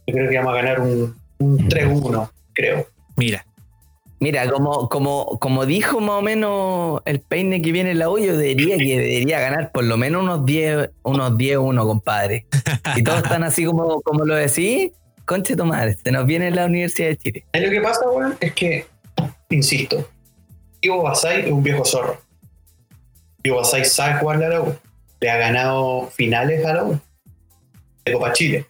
Yo creo que vamos a ganar un, un 3-1, creo. Mira, Mira, como, como, como dijo más o menos el peine que viene en la U, yo diría que debería ganar por lo menos unos 10, unos 10-1, compadre. Y todos están así como, como lo decís, conche tu madre, se nos viene la Universidad de Chile. Lo que pasa, weón, es que, insisto, Ivo Basay es un viejo zorro. Ivo Basay sabe jugarle a la U. Le ha ganado finales a la U. De Copa Chile.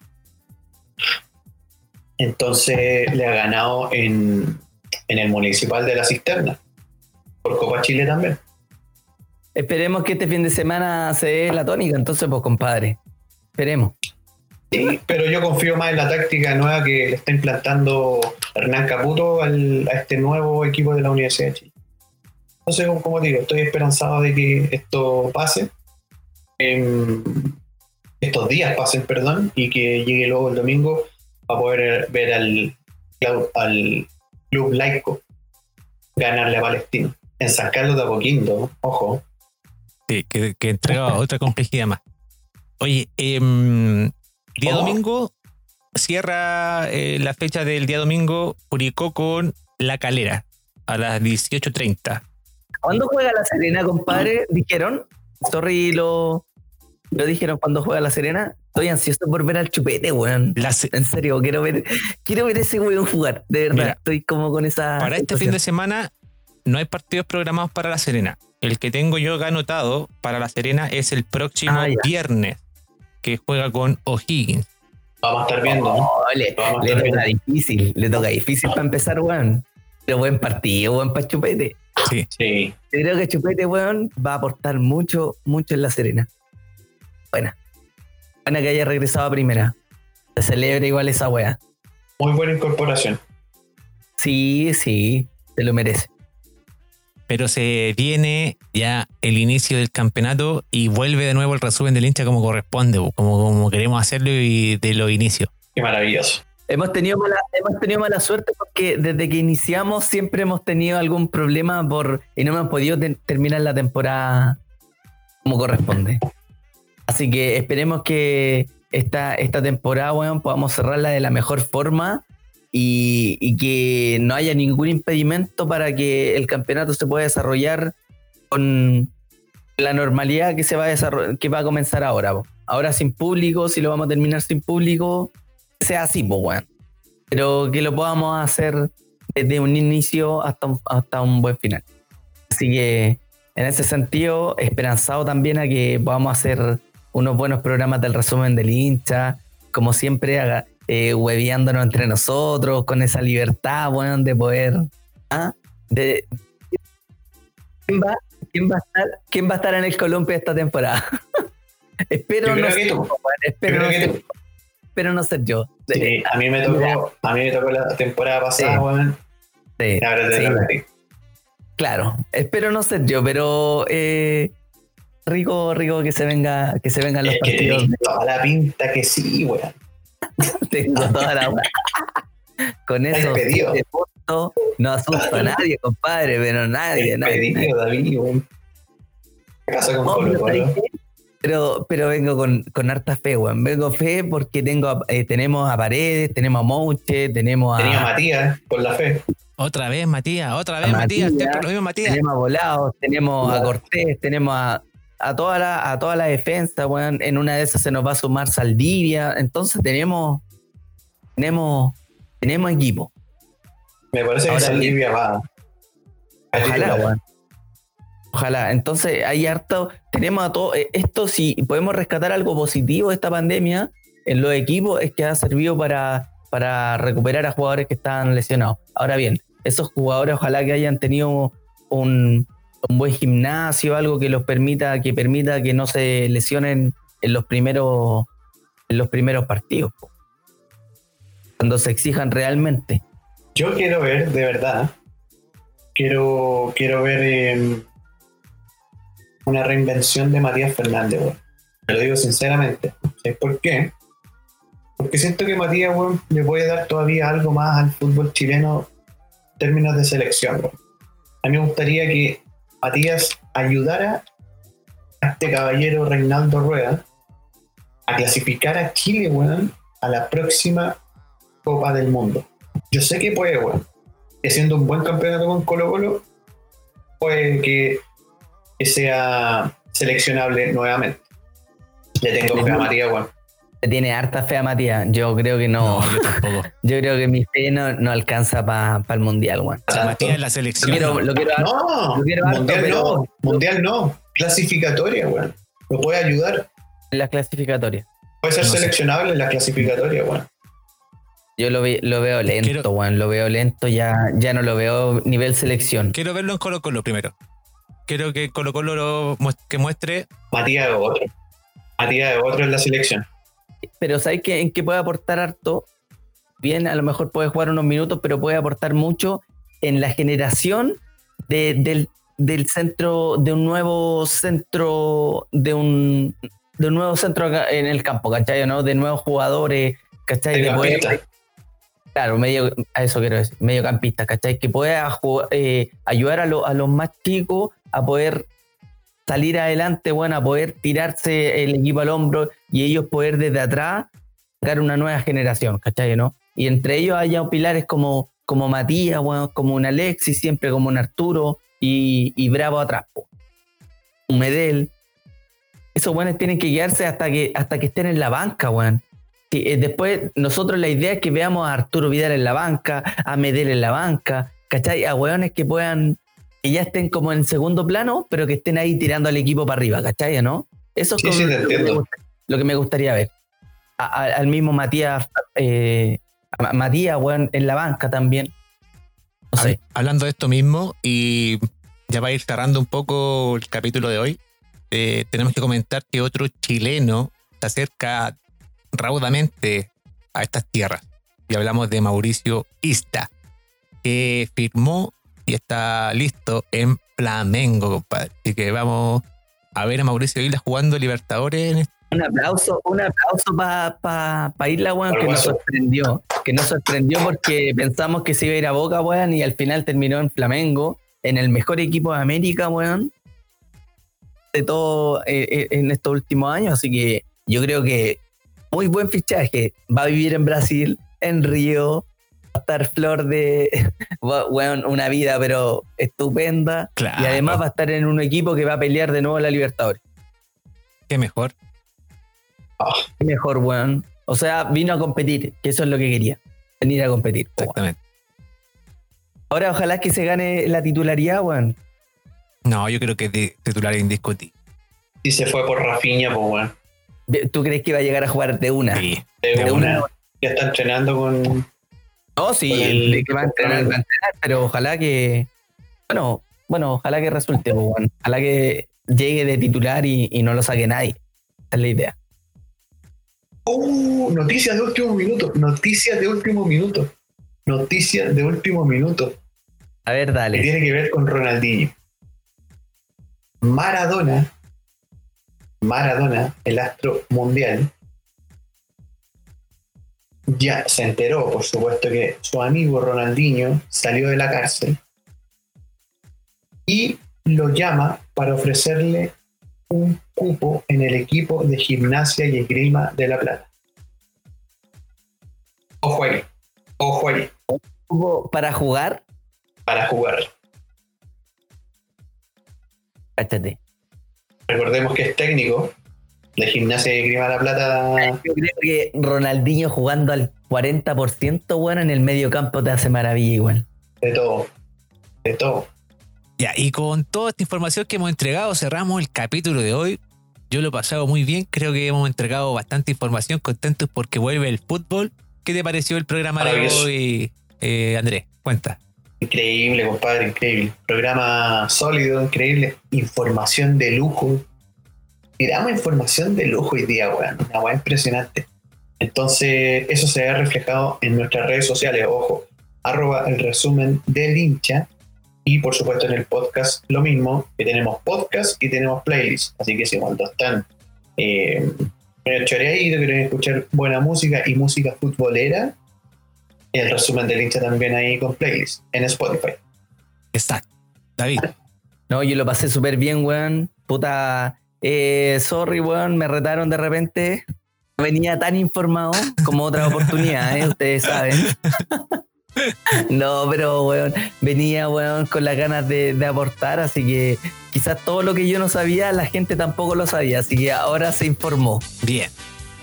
Entonces le ha ganado en, en el municipal de la cisterna. Por Copa Chile también. Esperemos que este fin de semana se dé la tónica, entonces, pues, compadre. Esperemos. Sí, pero yo confío más en la táctica nueva que le está implantando Hernán Caputo al- a este nuevo equipo de la Universidad de Chile. Entonces, como- digo, estoy esperanzado de que esto pase. estos días pasen, perdón, y que llegue luego el domingo para poder ver al, al club laico ganarle a Palestino. En San Carlos de Apoquindo, ojo. sí, que, que entrega otra complejidad más. Oye, em, día ¿Cómo? domingo cierra eh, la fecha del día domingo Curicó con La Calera a las 18.30. ¿Cuándo juega la Serena, compadre? ¿Dijeron? Sorry, lo, lo dijeron cuando juega la Serena. Estoy ansioso por ver al chupete, weón. Se- En serio, quiero ver, quiero ver ese weón jugar. De verdad, Mira, estoy como con esa. Para este fin de semana no hay partidos programados para La Serena. El que tengo yo acá anotado para La Serena es el próximo Ah, viernes, que juega con O'Higgins. Vamos a estar viendo, ¿no? Oh, le, Lo vamos a le estar toca viendo. difícil, le toca difícil para empezar, weón. Pero buen partido, weón, para Chupete. Sí, Sí. Yo creo que Chupete, weón, va a aportar mucho, mucho en la Serena. Buena. Buena que haya regresado a primera. Se celebra igual esa weá. Muy buena incorporación. Sí, sí, se lo merece. pero se viene ya el inicio del campeonato y vuelve de nuevo el resumen del hincha como corresponde, como, como queremos hacerlo y de los inicios. Qué maravilloso. Hemos tenido, mala, hemos tenido mala suerte porque desde que iniciamos siempre hemos tenido algún problema por y no hemos podido te- terminar la temporada como corresponde. Así que esperemos que esta, esta temporada, weón, podamos cerrarla de la mejor forma y, y que no haya ningún impedimento para que el campeonato se pueda desarrollar con la normalidad que se va a que va a comenzar ahora. Ahora sin público, si lo vamos a terminar sin público, sea así, pues. Pero que lo podamos hacer desde un inicio hasta un, hasta un buen final. Así que, en ese sentido, esperanzado también a que podamos hacer unos buenos programas del resumen del hincha, como siempre, haga, eh, hueveándonos entre nosotros, con esa libertad, weón, de poder. ¿ah? De, ¿quién, va, quién, va a estar, ¿Quién va a estar en el Colombia esta temporada? espero no ser tú. espero, no ser, espero no ser yo. Sí, a mí me tocó, a mí me tocó la temporada pasada, Sí. weón. Sí, claro. Espero no ser yo, pero eh, rico, rico que se venga, que se vengan los Es que partidos. tenés toda la pinta que sí, weón. Tengo toda la Con eso no asusto a nadie, compadre, pero nadie, nadie. nadie. Pedido, David, weón. ¿Qué pasa con No, Colo pero. Pero, vengo con, con harta fe, weón. Vengo fe porque tengo, a- eh, tenemos a Paredes, tenemos a Mouche, tenemos a, Tenía a Matías con la fe. Otra vez, Matías, otra vez, Matías. Matías. siempre lo mismo, Matías. tenemos a Volados, tenemos a. Cortés, tenemos a, a toda la, a toda la defensa, weón. En una de esas se nos va a sumar Saldivia. Entonces tenemos, tenemos, tenemos equipo. Me parece que Saldivia va. Ojalá, weón. Ojalá. Entonces, hay harto. Tenemos a todo. eh, Esto, si podemos rescatar algo positivo de esta pandemia en los equipos, es que ha servido para, para recuperar a jugadores que estaban lesionados. Ahora bien, esos jugadores, ojalá que hayan tenido un, un buen gimnasio, algo que los permita, que permita que no se lesionen en los primeros, en los primeros partidos. Cuando se exijan realmente. Yo quiero ver, de verdad, quiero, quiero ver eh, una reinvención de Matías Fernández. Te lo digo sinceramente. ¿Sabes por qué? Porque siento que Matías, weón, le puede dar todavía algo más al fútbol chileno en términos de selección. A mí me gustaría que Matías ayudara a este caballero Reinaldo Rueda a clasificar a Chile, weón, a la próxima Copa del Mundo. Yo sé que puede, weón. Que siendo un buen campeonato con Colo Colo, puede que, que sea seleccionable nuevamente. Le tengo fe a Matías, weón. Le Tiene harta fe a Matías. Yo creo que no. No, yo tampoco. Yo creo que mi fe no, no alcanza para el mundial, weón. O sea. Matías en la Lo selección. lo quiero No, Lo quiero harto, mundial pero- no, mundial no. Clasificatoria, weón. Lo puede ayudar. en las clasificatorias. Puede ser No sé. seleccionable en la clasificatoria, weón. Yo lo, ve- lo veo lento, Quiero- weón. Lo veo lento, ya, ya no lo veo nivel selección. Quiero verlo en Colo Colo primero. Quiero que Colo Colo lo muest- que muestre. Matías es otro. Matías es otro en la selección. Pero ¿sabes qué? en qué puede aportar harto? Bien, a lo mejor puede jugar unos minutos, pero puede aportar mucho en la generación de- del, del centro, de un nuevo centro, de un, de un nuevo centro en el campo, ¿cachai? ¿no? De nuevos jugadores, ¿cachai? De poder, Mediocampista. Claro, medio, a eso quiero decir, mediocampista, ¿cachai? Que pueda eh, ayudar a, lo- a los más chicos a poder salir adelante, bueno, a poder tirarse el equipo al hombro y ellos poder desde atrás sacar una nueva generación, ¿cachai? ¿no? Y entre ellos haya pilares como, como Matías, bueno, como un Alexis, siempre como un Arturo y, y Bravo atrás, un Medel. Esos buenos tienen que quedarse hasta que, hasta que estén en la banca, weón. Eh, después, nosotros la idea es que veamos a Arturo Vidal en la banca, a Medel en la banca, ¿cachai? A weones que puedan, que ya estén como en segundo plano, pero que estén ahí tirando al equipo para arriba, ¿cachai? ¿No? Eso es Sí, sí, lo, que me entiendo. gusta- lo que me gustaría ver. A- a- al mismo Matías, eh, a Matías, weón, en la banca también. No sé. Hab- Hablando de esto mismo, y ya va a ir cerrando un poco el capítulo de hoy, eh, tenemos que comentar que otro chileno se acerca raudamente a estas tierras. Y hablamos de Mauricio Ista, que firmó y está listo en Flamengo, compadre. Así que vamos a ver a Mauricio Isla jugando Libertadores en este Un aplauso, un aplauso para pa, pa Isla, weón, que nos sorprendió. Que nos sorprendió porque pensamos que se iba a ir a Boca, weón, y al final terminó en Flamengo, en el mejor equipo de América, weón, de todo eh, eh, en estos últimos años. Así que yo creo que muy buen fichaje. Va a vivir en Brasil, en Río, estar flor de, weón, una vida, pero estupenda. Claro. Y además va a estar en un equipo que va a pelear de nuevo la Libertadores. Qué mejor. Qué mejor, weón. O sea, vino a competir, que eso es lo que quería. Venir a competir. weón. Exactamente. Ahora ojalá que se gane la titularidad, weón. No, yo creo que es de titular indiscutible. Y se fue por Rafinha, pues, weón. ¿Tú crees que va a llegar a jugar de una? Sí. De De una. una. Ya está entrenando con. No, sí, Con el- de que va a entrenar, va a entrenar, pero ojalá que. Bueno, bueno, ojalá que resulte, weón. Ojalá que llegue de titular y, y no lo saque nadie. Esa es la idea. Uh, noticias de último minuto. Noticias de último minuto. Noticias de último minuto. A ver, Que dale. tiene que ver con Ronaldinho. Maradona. Maradona, el astro mundial. Ya se enteró, por supuesto, que su amigo Ronaldinho salió de la cárcel y lo llama para ofrecerle un cupo en el equipo de gimnasia y esgrima de La Plata. Ojo ahí, ojo ahí, Para jugar, para jugar. cáchate. Recordemos que es técnico de gimnasia de La Plata. Yo creo que Ronaldinho jugando al 40%, bueno, en el medio campo te hace maravilla igual. De todo, de todo. Ya, y con toda esta información que hemos entregado, cerramos el capítulo de hoy. Yo lo he pasado muy bien, creo que hemos entregado bastante información, contentos porque vuelve el fútbol. ¿Qué te pareció el programa de hoy, eh, Andrés? Cuenta. Increíble, compadre, increíble. Programa sólido, increíble. Información de lujo. Tiramos información de lujo hoy día, weón. Una weá impresionante. Entonces, eso se ve reflejado en nuestras redes sociales. Ojo, arroba el resumen del hincha. Y por supuesto en el podcast lo mismo, que tenemos podcast y tenemos playlist. Así que si cuando están eh, choreaditos, quieren escuchar buena música y música futbolera, el resumen del hincha también ahí con playlist en Spotify. Exacto. David. No, yo lo pasé súper bien, weón. Puta, eh, sorry, weón, me retaron de repente. Venía tan informado como otra oportunidad, ¿eh? ustedes saben. No, pero, weón, venía, weón, con las ganas de, de aportar, así que quizás todo lo que yo no sabía, la gente tampoco lo sabía, así que ahora se informó Bien.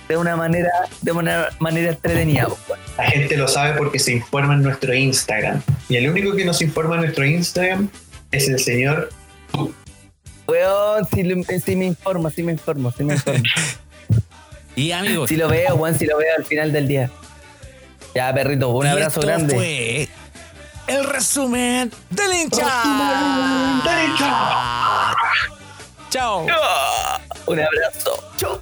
de una manera, de una manera entretenida, pues, weón. La gente lo sabe porque se informa en nuestro Instagram. Y el único que nos informa en nuestro Instagram es el señor. Weón, si, lo- si me informo, si me informo, si me informo. Y amigos, Si lo veo, weón, si lo veo al final del día. Ya, perrito, un y abrazo esto grande. fue el resumen del hincha. Chao. Un abrazo. Chau.